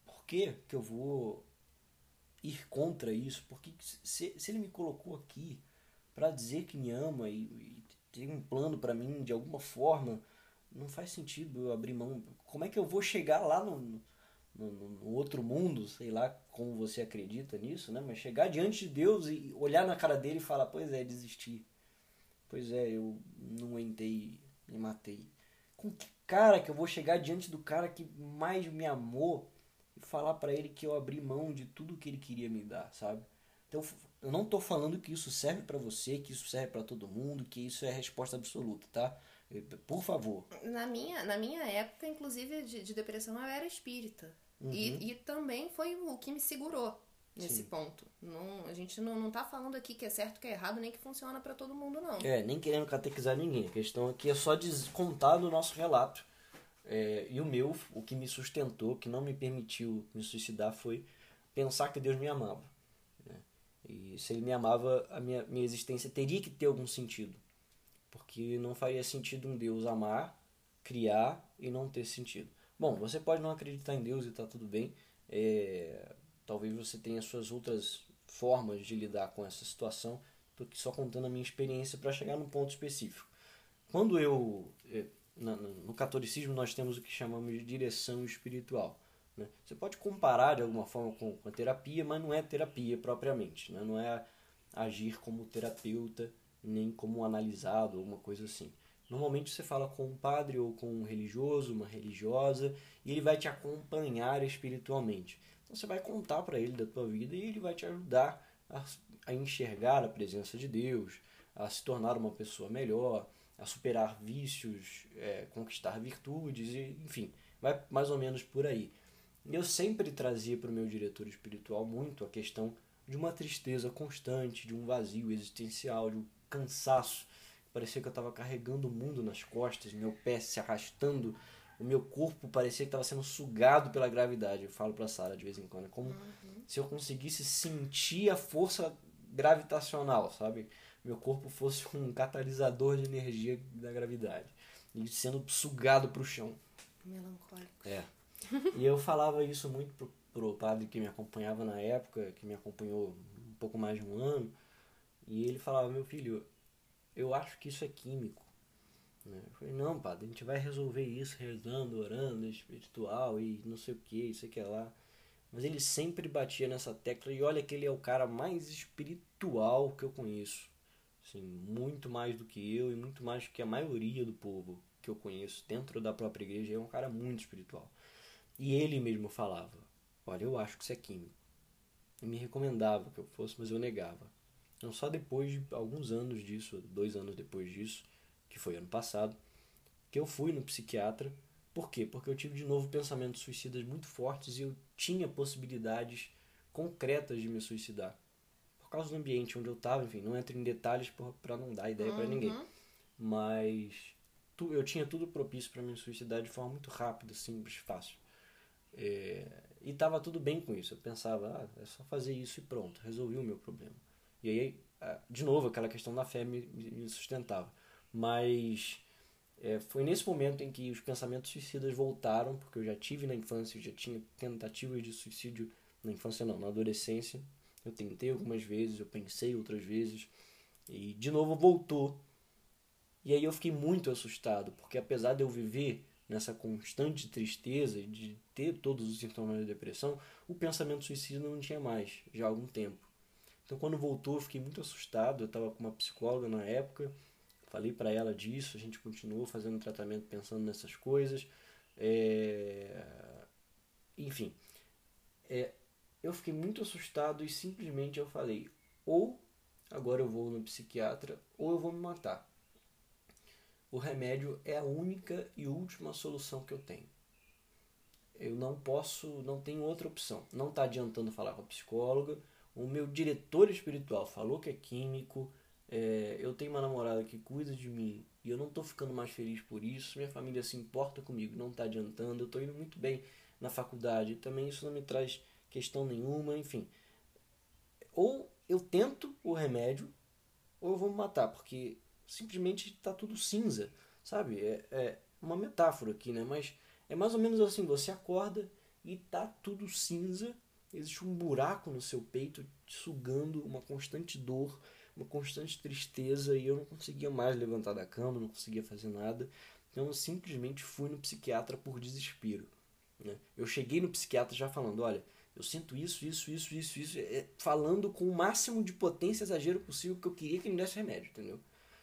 Por que que eu vou ir contra isso? Porque se, se ele me colocou aqui para dizer que me ama e, e tem um plano para mim de alguma forma, não faz sentido eu abrir mão. Como é que eu vou chegar lá no, no, no, outro mundo, sei lá como você acredita nisso, né? Mas chegar diante de Deus e olhar na cara dele e falar, pois é, desisti. Pois é, eu não aguentei, me matei. Com que cara que eu vou chegar diante do cara que mais me amou e falar para ele que eu abri mão de tudo que ele queria me dar, sabe? Então, eu não tô falando que isso serve para você, que isso serve para todo mundo, que isso é a resposta absoluta, tá? Por favor. Na minha, na minha época, inclusive, de, de depressão, eu era espírita. Uhum. E, e também foi o que me segurou nesse Sim. ponto. Não, a gente não, não tá falando aqui que é certo, que é errado, nem que funciona para todo mundo, não. É, nem querendo catequizar ninguém. A questão aqui é só descontar do nosso relato. É, e o meu, o que me sustentou, que não me permitiu me suicidar, foi pensar que Deus me amava. E se Ele me amava, a minha, minha existência teria que ter algum sentido. Porque não faria sentido um Deus amar, criar e não ter sentido. Bom, você pode não acreditar em Deus e tá tudo bem. É, talvez você tenha suas outras formas de lidar com essa situação. Estou aqui só contando a minha experiência para chegar num ponto específico. Quando eu. É, no catolicismo, nós temos o que chamamos de direção espiritual. Né? Você pode comparar de alguma forma com, com a terapia, mas não é terapia propriamente. Né? Não é agir como terapeuta, nem como analisado, alguma coisa assim. Normalmente você fala com um padre ou com um religioso, uma religiosa, e ele vai te acompanhar espiritualmente. Então você vai contar para ele da tua vida e ele vai te ajudar a, a enxergar a presença de Deus, a se tornar uma pessoa melhor, a superar vícios, é, conquistar virtudes, e, enfim, vai mais ou menos por aí. Eu sempre trazia para o meu diretor espiritual muito a questão de uma tristeza constante, de um vazio existencial, de um cansaço Parecia que eu estava carregando o mundo nas costas, meu pé se arrastando, o meu corpo parecia que estava sendo sugado pela gravidade. Eu falo para Sara de vez em quando, é como uhum. se eu conseguisse sentir a força gravitacional, sabe? meu corpo fosse um catalisador de energia da gravidade e sendo sugado para o chão. Melancólico. É. E eu falava isso muito pro, pro padre que me acompanhava na época, que me acompanhou um pouco mais de um ano, e ele falava, meu filho, eu acho que isso é químico. Né? Eu falei, não, padre, a gente vai resolver isso rezando, orando, espiritual e não sei o que, isso aqui é lá. Mas ele sempre batia nessa tecla e olha que ele é o cara mais espiritual que eu conheço. Assim, muito mais do que eu e muito mais do que a maioria do povo que eu conheço dentro da própria igreja. É um cara muito espiritual. E ele mesmo falava: Olha, eu acho que isso é químico. E me recomendava que eu fosse, mas eu negava. Então, só depois de alguns anos disso, dois anos depois disso, que foi ano passado, que eu fui no psiquiatra. Por quê? Porque eu tive de novo pensamentos suicidas muito fortes e eu tinha possibilidades concretas de me suicidar. Por causa do ambiente onde eu estava, enfim, não entro em detalhes para não dar ideia uhum. para ninguém. Mas tu, eu tinha tudo propício para me suicidar de forma muito rápida, simples, fácil. É, e tava tudo bem com isso. Eu pensava, ah, é só fazer isso e pronto, resolvi o meu problema. E aí, de novo, aquela questão da fé me, me sustentava. Mas é, foi nesse momento em que os pensamentos suicidas voltaram, porque eu já tive na infância, eu já tinha tentativas de suicídio na infância, não, na adolescência. Eu tentei algumas vezes, eu pensei outras vezes, e de novo voltou. E aí eu fiquei muito assustado, porque apesar de eu viver nessa constante tristeza de ter todos os sintomas de depressão, o pensamento suicida não tinha mais, já há algum tempo. Então quando voltou eu fiquei muito assustado, eu estava com uma psicóloga na época, Falei para ela disso, a gente continuou fazendo tratamento pensando nessas coisas. É... Enfim, é... eu fiquei muito assustado e simplesmente eu falei: ou agora eu vou no psiquiatra, ou eu vou me matar. O remédio é a única e última solução que eu tenho. Eu não posso, não tenho outra opção. Não está adiantando falar com a psicóloga. O meu diretor espiritual falou que é químico é, eu tenho uma namorada que cuida de mim e eu não tô ficando mais feliz por isso. Minha família se importa comigo, não tá adiantando. Eu tô indo muito bem na faculdade. Também isso não me traz questão nenhuma, enfim. Ou eu tento o remédio, ou eu vou me matar, porque simplesmente tá tudo cinza, sabe? É, é uma metáfora aqui, né? Mas é mais ou menos assim: você acorda e tá tudo cinza, existe um buraco no seu peito sugando uma constante dor uma constante tristeza e eu não conseguia mais levantar da cama, não conseguia fazer nada. Então eu simplesmente fui no psiquiatra por desespero. Né? Eu cheguei no psiquiatra já falando, olha, eu sinto isso, isso, isso, isso, isso, é, falando com o máximo de potência exagero possível que eu queria que ele me desse remédio, entendeu?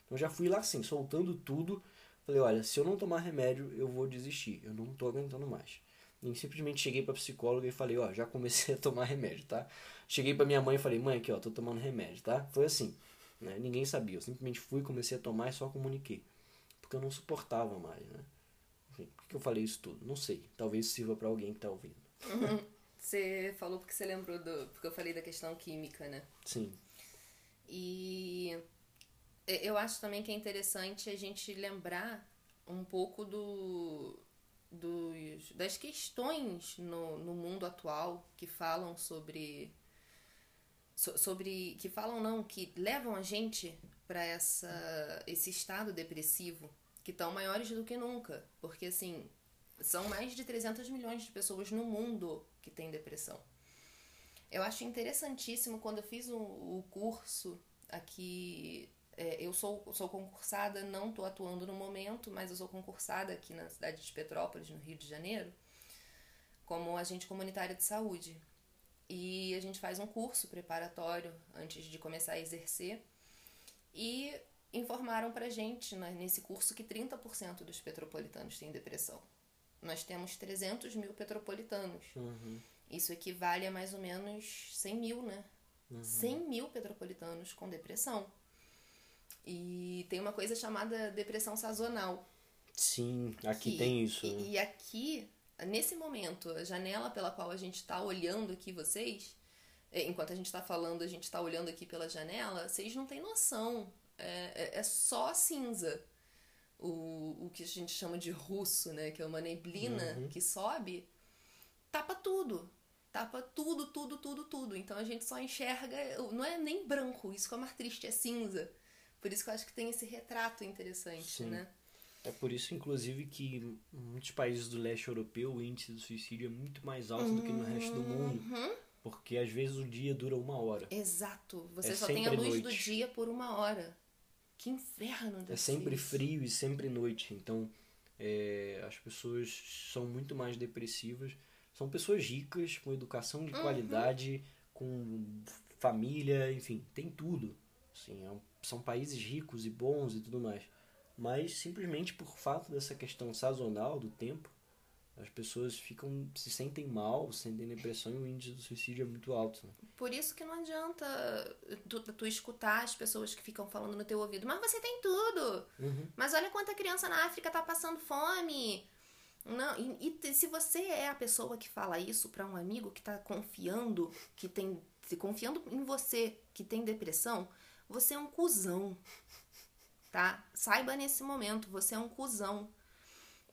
Então já fui lá assim, soltando tudo. Falei, olha, se eu não tomar remédio, eu vou desistir. Eu não tô aguentando mais. E simplesmente cheguei pra psicóloga e falei, ó, já comecei a tomar remédio, tá? Cheguei pra minha mãe e falei, mãe, aqui, ó, tô tomando remédio, tá? Foi assim. Né? Ninguém sabia. Eu simplesmente fui, comecei a tomar e só comuniquei. Porque eu não suportava mais, né? Enfim, por que eu falei isso tudo? Não sei. Talvez sirva para alguém que tá ouvindo. Uhum. Você falou porque você lembrou do. Porque eu falei da questão química, né? Sim. E eu acho também que é interessante a gente lembrar um pouco do, dos, das questões no, no mundo atual que falam sobre sobre que falam não que levam a gente para esse estado depressivo que estão maiores do que nunca. Porque assim são mais de 300 milhões de pessoas no mundo que têm depressão. Eu acho interessantíssimo quando eu fiz o, o curso aqui é, eu sou, sou concursada não estou atuando no momento mas eu sou concursada aqui na cidade de Petrópolis no Rio de Janeiro como agente comunitária de saúde e a gente faz um curso preparatório antes de começar a exercer. E informaram pra gente né, nesse curso que 30% dos petropolitanos têm depressão. Nós temos 300 mil petropolitanos. Uhum. Isso equivale a mais ou menos 100 mil, né? Uhum. 100 mil petropolitanos com depressão. E tem uma coisa chamada depressão sazonal. Sim, aqui que, tem isso. E, e aqui nesse momento, a janela pela qual a gente está olhando aqui vocês, é, enquanto a gente está falando, a gente está olhando aqui pela janela, vocês não têm noção. É, é, é, só cinza. O, o que a gente chama de russo, né? Que é uma neblina uhum. que sobe, tapa tudo. Tapa tudo, tudo, tudo, tudo. Então a gente só enxerga. Não é nem branco, isso que é mais triste, é cinza. Por isso que eu acho que tem esse retrato interessante, Sim. né? É por isso, inclusive, que em muitos países do leste europeu o índice de suicídio é muito mais alto do que no resto do mundo. Uhum. Porque às vezes o dia dura uma hora. Exato. Você É só tem a luz do noite. dia por uma hora. Que inferno deve É sempre isso. frio e sempre noite. Então, é, as pessoas são muito mais depressivas. São pessoas ricas, com educação de Uhum. qualidade, com família, enfim, tem tudo. Assim, é um- são países ricos e bons e tudo mais. Mas simplesmente por fato dessa questão sazonal do tempo, as pessoas ficam se sentem mal, sentem depressão e o índice do suicídio é muito alto. Né? Por isso que não adianta tu, tu escutar as pessoas que ficam falando no teu ouvido, mas você tem tudo. Uhum. Mas olha quanta criança na África tá passando fome. Não, e, e se você é a pessoa que fala isso pra um amigo que tá confiando, que tem confiando em você, que tem depressão, você é um cuzão. Tá? Saiba nesse momento, você é um cuzão.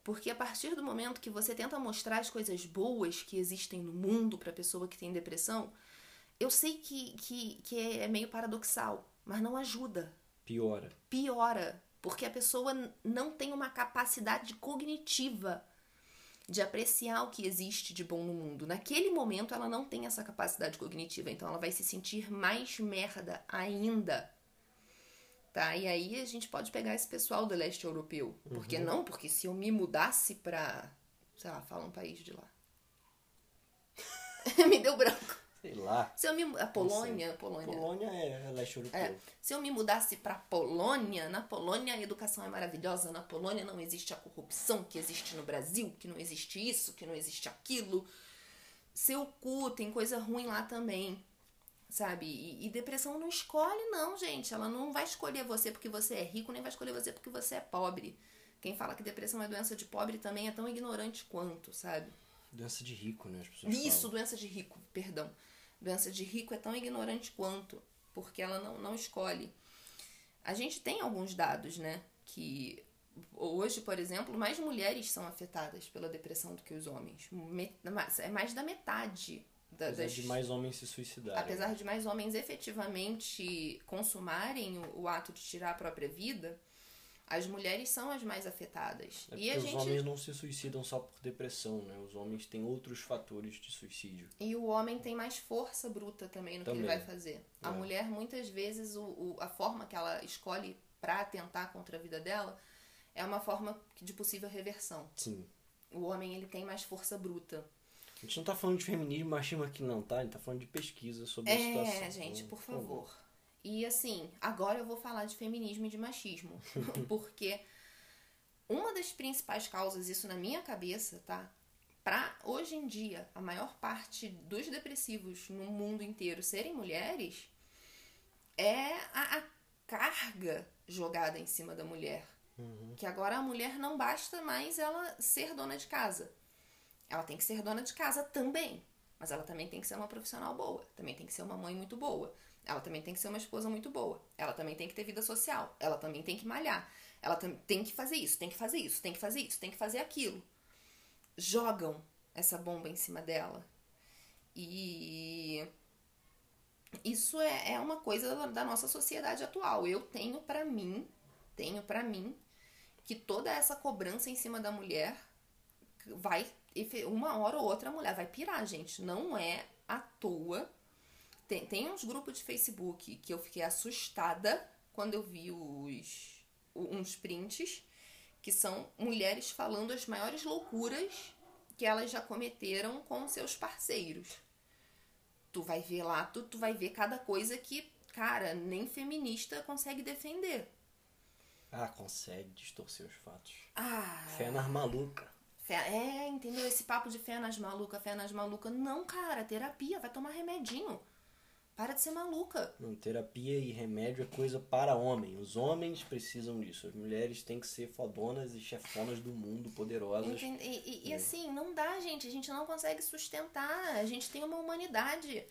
Porque a partir do momento que você tenta mostrar as coisas boas que existem no mundo pra pessoa que tem depressão, eu sei que, que, que é meio paradoxal, mas não ajuda Piora. piora, porque a pessoa não tem uma capacidade cognitiva de apreciar o que existe de bom no mundo. Naquele momento ela não tem essa capacidade cognitiva, então ela vai se sentir mais merda ainda. Tá? E aí a gente pode pegar esse pessoal do leste europeu. Por que não? Porque se eu me mudasse pra, sei lá, fala um país de lá. me deu branco. Sei lá. Se eu me a Polônia, Polônia. Polônia é leste europeu. É, se eu me mudasse pra Polônia, na Polônia a educação é maravilhosa, na Polônia não existe a corrupção que existe no Brasil, que não existe isso, que não existe aquilo. Seu cu, tem coisa ruim lá também, sabe? E, e depressão não escolhe, não, gente. Ela não vai escolher você porque você é rico, nem vai escolher você porque você é pobre. Quem fala que depressão é doença de pobre também é tão ignorante quanto, sabe? Doença de rico, né? As pessoas Isso, falam. doença de rico, perdão. Doença de rico é tão ignorante quanto, porque ela não, não escolhe. A gente tem alguns dados, né? Que hoje, por exemplo, mais mulheres são afetadas pela depressão do que os homens. Me- É mais da metade da, Apesar das. de mais homens se suicidarem. Apesar de mais homens efetivamente consumarem o, o ato de tirar a própria vida, as mulheres são as mais afetadas. É e a porque os gente homens não se suicidam só por depressão, né? Os homens têm outros fatores de suicídio. E o homem tem mais força bruta também no que ele Também. vai fazer. A É. mulher, muitas vezes, o, o- a forma que ela escolhe pra atentar contra a vida dela é uma forma de possível reversão. Sim. O homem, ele tem mais força bruta. A gente não tá falando de feminismo e machismo aqui não, tá? A gente tá falando de pesquisa sobre a situação. É, gente, Então, por favor. E assim, agora eu vou falar de feminismo e de machismo. Porque uma das principais causas, isso na minha cabeça, tá? Pra hoje em dia, a maior parte dos depressivos no mundo inteiro serem mulheres é a, a carga jogada em cima da mulher. Que agora a mulher não basta mais ela ser dona de casa. Ela tem que ser dona de casa também. Mas ela também tem que ser uma profissional boa. Também tem que ser uma mãe muito boa. Ela também tem que ser uma esposa muito boa. Ela também tem que ter vida social. Ela também tem que malhar. Ela tem que fazer isso, tem que fazer isso, tem que fazer isso, tem que fazer aquilo. Jogam essa bomba em cima dela. E isso é, é uma coisa da- da nossa sociedade atual. Eu tenho pra mim, tenho pra mim que toda essa cobrança em cima da mulher vai uma hora ou outra a mulher vai pirar, gente. Não é à toa. Tem, tem uns grupos de Facebook que eu fiquei assustada quando eu vi os uns prints que são mulheres falando as maiores loucuras que elas já cometeram com seus parceiros. Tu vai ver lá, tu, tu vai ver cada coisa que, cara, nem feminista consegue defender. Ah, consegue distorcer os fatos. Ah, Fé nas maluca. Fé- É, entendeu? Esse papo de fé nas maluca, fé nas maluca. Não, cara, terapia, vai tomar remedinho. Para de ser maluca. Não, terapia e remédio é coisa para homem. Os homens precisam disso. As mulheres têm que ser fodonas e chefonas do mundo, poderosas. E, e- e assim, não dá, gente. A gente não consegue sustentar. A gente tem uma humanidade.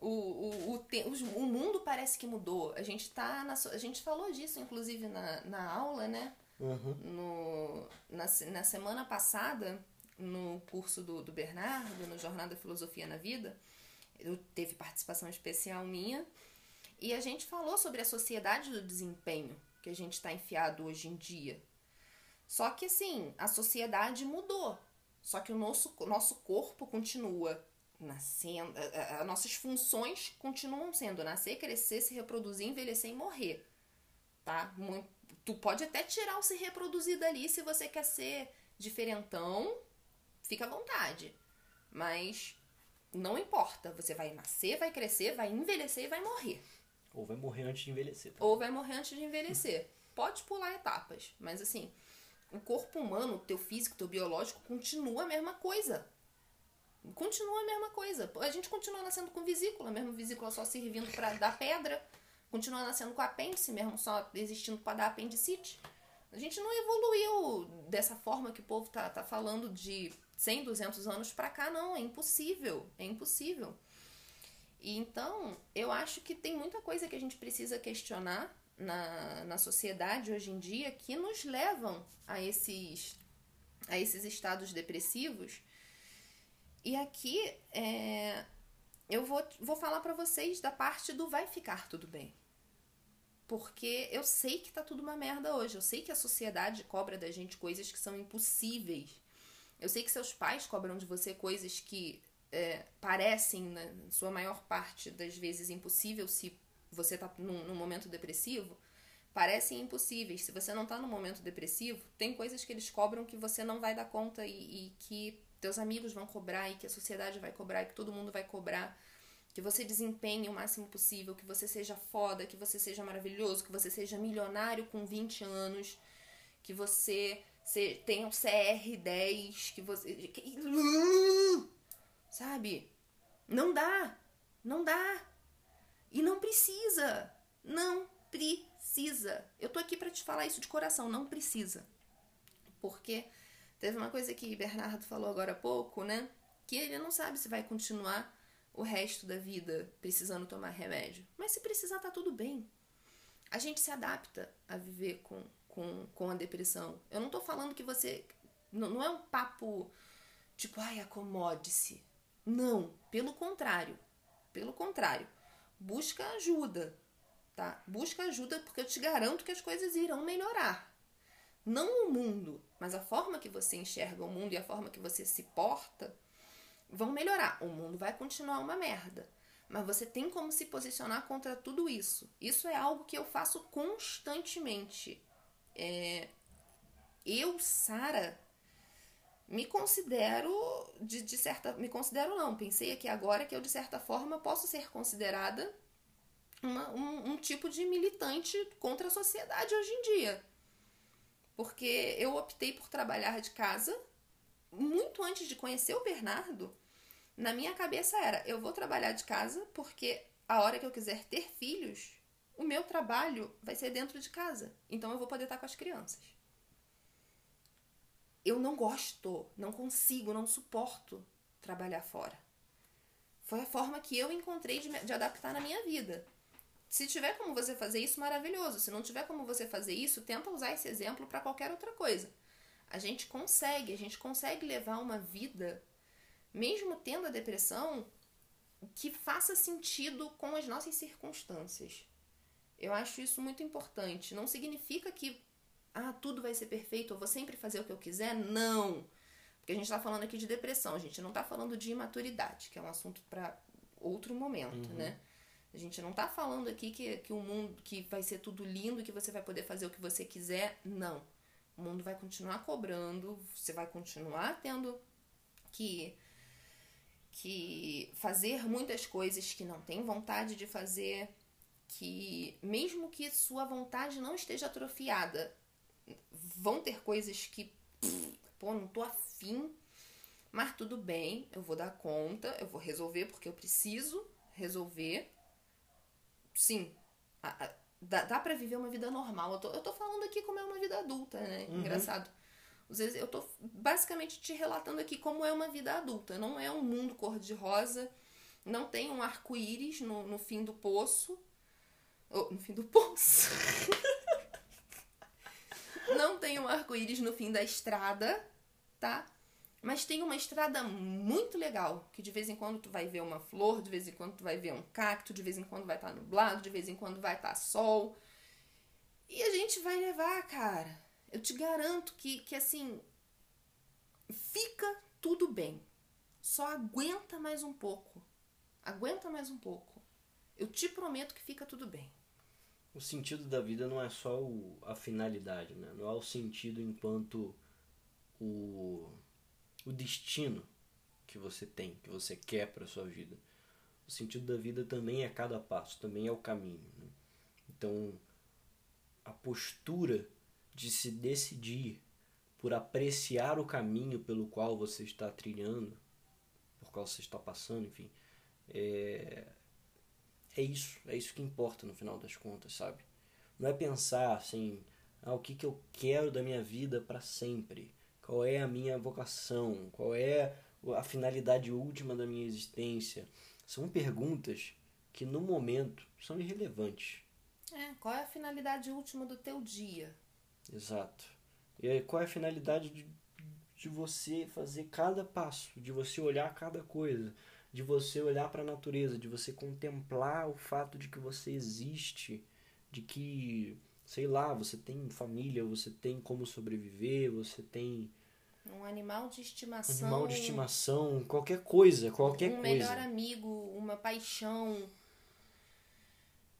O, o, o, te- o mundo parece que mudou. A gente tá na. A gente falou disso, inclusive, na, na aula, né? Uhum. no, na, na semana passada, no curso do, do Bernardo, no Jornada Filosofia na Vida, eu teve participação especial minha. E a gente falou sobre a sociedade do desempenho que a gente está enfiado hoje em dia. Só que assim, a sociedade mudou. Só que o nosso, nosso corpo continua nascendo, as nossas funções continuam sendo nascer, crescer, se reproduzir, envelhecer e morrer. Tá? Tu pode até tirar o se reproduzir dali se você quer ser diferentão, fica à vontade. Mas não importa, você vai nascer, vai crescer, vai envelhecer e vai morrer. Ou vai morrer antes de envelhecer. Tá? Ou vai morrer antes de envelhecer. Pode pular etapas, mas assim, o corpo humano, o teu físico, o teu biológico continua a mesma coisa. Continua a mesma coisa. A gente continua nascendo com vesícula, mesmo vesícula só servindo para dar pedra. Continua nascendo com apêndice, mesmo só existindo para dar apendicite. A gente não evoluiu dessa forma que o povo tá, tá falando de 100, 200 anos para cá, não. É impossível. É impossível. E então, eu acho que tem muita coisa que a gente precisa questionar na, na sociedade hoje em dia que nos levam a esses, a esses estados depressivos e aqui é, eu vou, vou falar para vocês da parte do vai ficar tudo bem. Porque eu sei que tá tudo uma merda hoje. Eu sei que a sociedade cobra da gente coisas que são impossíveis. Eu sei que seus pais cobram de você coisas que é, parecem, na sua maior parte das vezes, impossível se você tá num, num momento depressivo. Parecem impossíveis. Se você não tá num momento depressivo, tem coisas que eles cobram que você não vai dar conta e, e que teus amigos vão cobrar e que a sociedade vai cobrar e que todo mundo vai cobrar. Que você desempenhe o máximo possível, que você seja foda, que você seja maravilhoso, que você seja milionário com 20 anos, que você tenha um CR10, que você. Sabe? Não dá! Não dá! E não precisa! Não precisa! Eu tô aqui para te falar isso de coração, não precisa. Porque Teve uma coisa que Bernardo falou agora há pouco, né? Que ele não sabe se vai continuar o resto da vida precisando tomar remédio. Mas se precisar, tá tudo bem. A gente se adapta a viver com, com, com a depressão. Eu não tô falando que você. Não, não é um papo tipo, ai, acomode-se. Não, pelo contrário. Pelo contrário. Busca ajuda, tá? Busca ajuda porque eu te garanto que as coisas irão melhorar. Não o mundo, mas a forma que você enxerga o mundo e a forma que você se porta vão melhorar. O mundo vai continuar uma merda. Mas você tem como se posicionar contra tudo isso. Isso é algo que eu faço constantemente. É... Eu, Sara, me considero de, de certa. Me considero não. Pensei aqui agora que eu, de certa forma, posso ser considerada uma, um, um tipo de militante contra a sociedade hoje em dia. Porque eu optei por trabalhar de casa muito antes de conhecer o Bernardo. Na minha cabeça era: eu vou trabalhar de casa porque a hora que eu quiser ter filhos, o meu trabalho vai ser dentro de casa. Então eu vou poder estar com as crianças. Eu não gosto, não consigo, não suporto trabalhar fora. Foi a forma que eu encontrei de, de adaptar na minha vida. Se tiver como você fazer isso, maravilhoso. Se não tiver como você fazer isso, tenta usar esse exemplo para qualquer outra coisa. A gente consegue, a gente consegue levar uma vida, mesmo tendo a depressão, que faça sentido com as nossas circunstâncias. Eu acho isso muito importante. Não significa que ah, tudo vai ser perfeito, eu vou sempre fazer o que eu quiser. Não. Porque a gente está falando aqui de depressão, a gente não está falando de imaturidade, que é um assunto para outro momento, uhum. né? A gente não tá falando aqui que, que o mundo que vai ser tudo lindo, que você vai poder fazer o que você quiser. Não. O mundo vai continuar cobrando, você vai continuar tendo que que fazer muitas coisas que não tem vontade de fazer, que mesmo que sua vontade não esteja atrofiada, vão ter coisas que pô, não tô afim, mas tudo bem, eu vou dar conta, eu vou resolver porque eu preciso resolver sim, a, a, dá, dá para viver uma vida normal. Eu tô, eu tô falando aqui como é uma vida adulta, né? Uhum. Engraçado. Às vezes eu tô basicamente te relatando aqui como é uma vida adulta. Não é um mundo cor-de-rosa, não tem um arco-íris no, no fim do poço. Oh, no fim do poço. não tem um arco-íris no fim da estrada, tá? Mas tem uma estrada muito legal, que de vez em quando tu vai ver uma flor, de vez em quando tu vai ver um cacto, de vez em quando vai estar tá nublado, de vez em quando vai estar tá sol. E a gente vai levar, cara. Eu te garanto que, que assim, fica tudo bem. Só aguenta mais um pouco. Aguenta mais um pouco. Eu te prometo que fica tudo bem. O sentido da vida não é só o, a finalidade, né? Não é o sentido enquanto o o destino que você tem, que você quer para sua vida. O sentido da vida também é cada passo, também é o caminho. Né? Então, a postura de se decidir por apreciar o caminho pelo qual você está trilhando, por qual você está passando, enfim, é, é isso, é isso que importa no final das contas, sabe? Não é pensar assim, ah, o que, que eu quero da minha vida para sempre qual é a minha vocação, qual é a finalidade última da minha existência. São perguntas que no momento são irrelevantes. É, qual é a finalidade última do teu dia? Exato. E qual é a finalidade de, de você fazer cada passo, de você olhar cada coisa, de você olhar para a natureza, de você contemplar o fato de que você existe, de que sei lá, você tem família, você tem como sobreviver, você tem um animal de estimação, animal de estimação, qualquer coisa, qualquer um coisa. Um melhor amigo, uma paixão.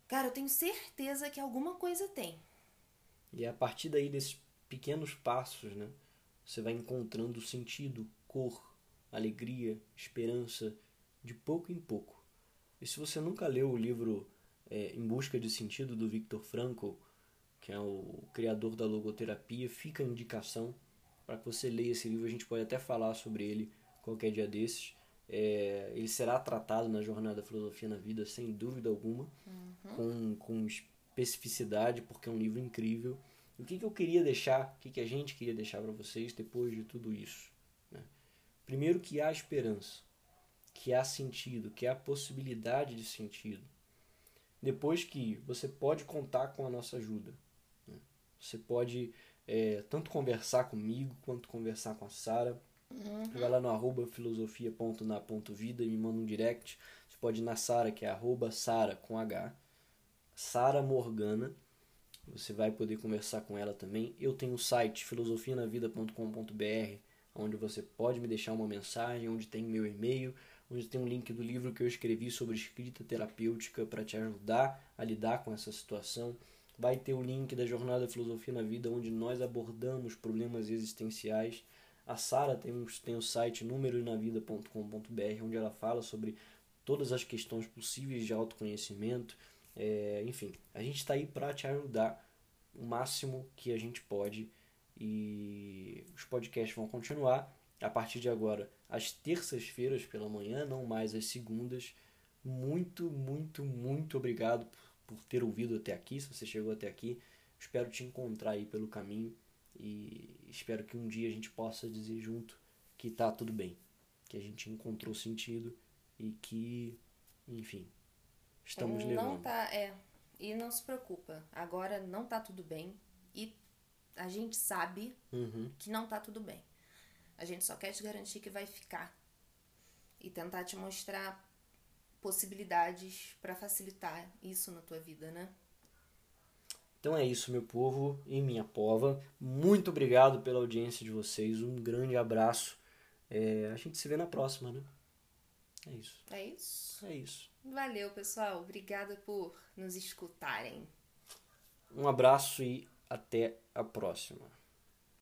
Cara, eu tenho certeza que alguma coisa tem. E é a partir daí desses pequenos passos, né, você vai encontrando sentido, cor, alegria, esperança, de pouco em pouco. E se você nunca leu o livro é, Em Busca de Sentido do Viktor Frankl, que é o criador da logoterapia, fica a indicação para que você leia esse livro. A gente pode até falar sobre ele qualquer dia desses. É, ele será tratado na Jornada Filosofia na Vida, sem dúvida alguma, uhum. com, com especificidade, porque é um livro incrível. E o que, que eu queria deixar, o que, que a gente queria deixar para vocês depois de tudo isso? Né? Primeiro, que há esperança, que há sentido, que há possibilidade de sentido. Depois, que você pode contar com a nossa ajuda. Você pode é, tanto conversar comigo quanto conversar com a Sara. Uhum. Vai lá no arroba filosofia.na.vida e me manda um direct. Você pode ir na Sara, que é arroba Sara com H. Sara Morgana. Você vai poder conversar com ela também. Eu tenho o site filosofianavida.com.br, onde você pode me deixar uma mensagem, onde tem meu e-mail, onde tem um link do livro que eu escrevi sobre escrita terapêutica para te ajudar a lidar com essa situação. Vai ter o link da Jornada Filosofia na Vida, onde nós abordamos problemas existenciais. A Sara tem, um, tem o site numeroinavida.com.br, onde ela fala sobre todas as questões possíveis de autoconhecimento. É, enfim, a gente está aí para te ajudar o máximo que a gente pode. E os podcasts vão continuar a partir de agora, às terças-feiras pela manhã, não mais às segundas. Muito, muito, muito obrigado por ter ouvido até aqui, se você chegou até aqui. Espero te encontrar aí pelo caminho e espero que um dia a gente possa dizer junto que tá tudo bem, que a gente encontrou sentido e que, enfim, estamos não levando. Tá, é. E não se preocupa, agora não tá tudo bem e a gente sabe uhum. que não tá tudo bem. A gente só quer te garantir que vai ficar e tentar te mostrar possibilidades para facilitar isso na tua vida, né? Então é isso, meu povo e minha pova. Muito obrigado pela audiência de vocês. Um grande abraço. É, a gente se vê na próxima, né? É isso. É isso? É isso. Valeu, pessoal. Obrigada por nos escutarem. Um abraço e até a próxima.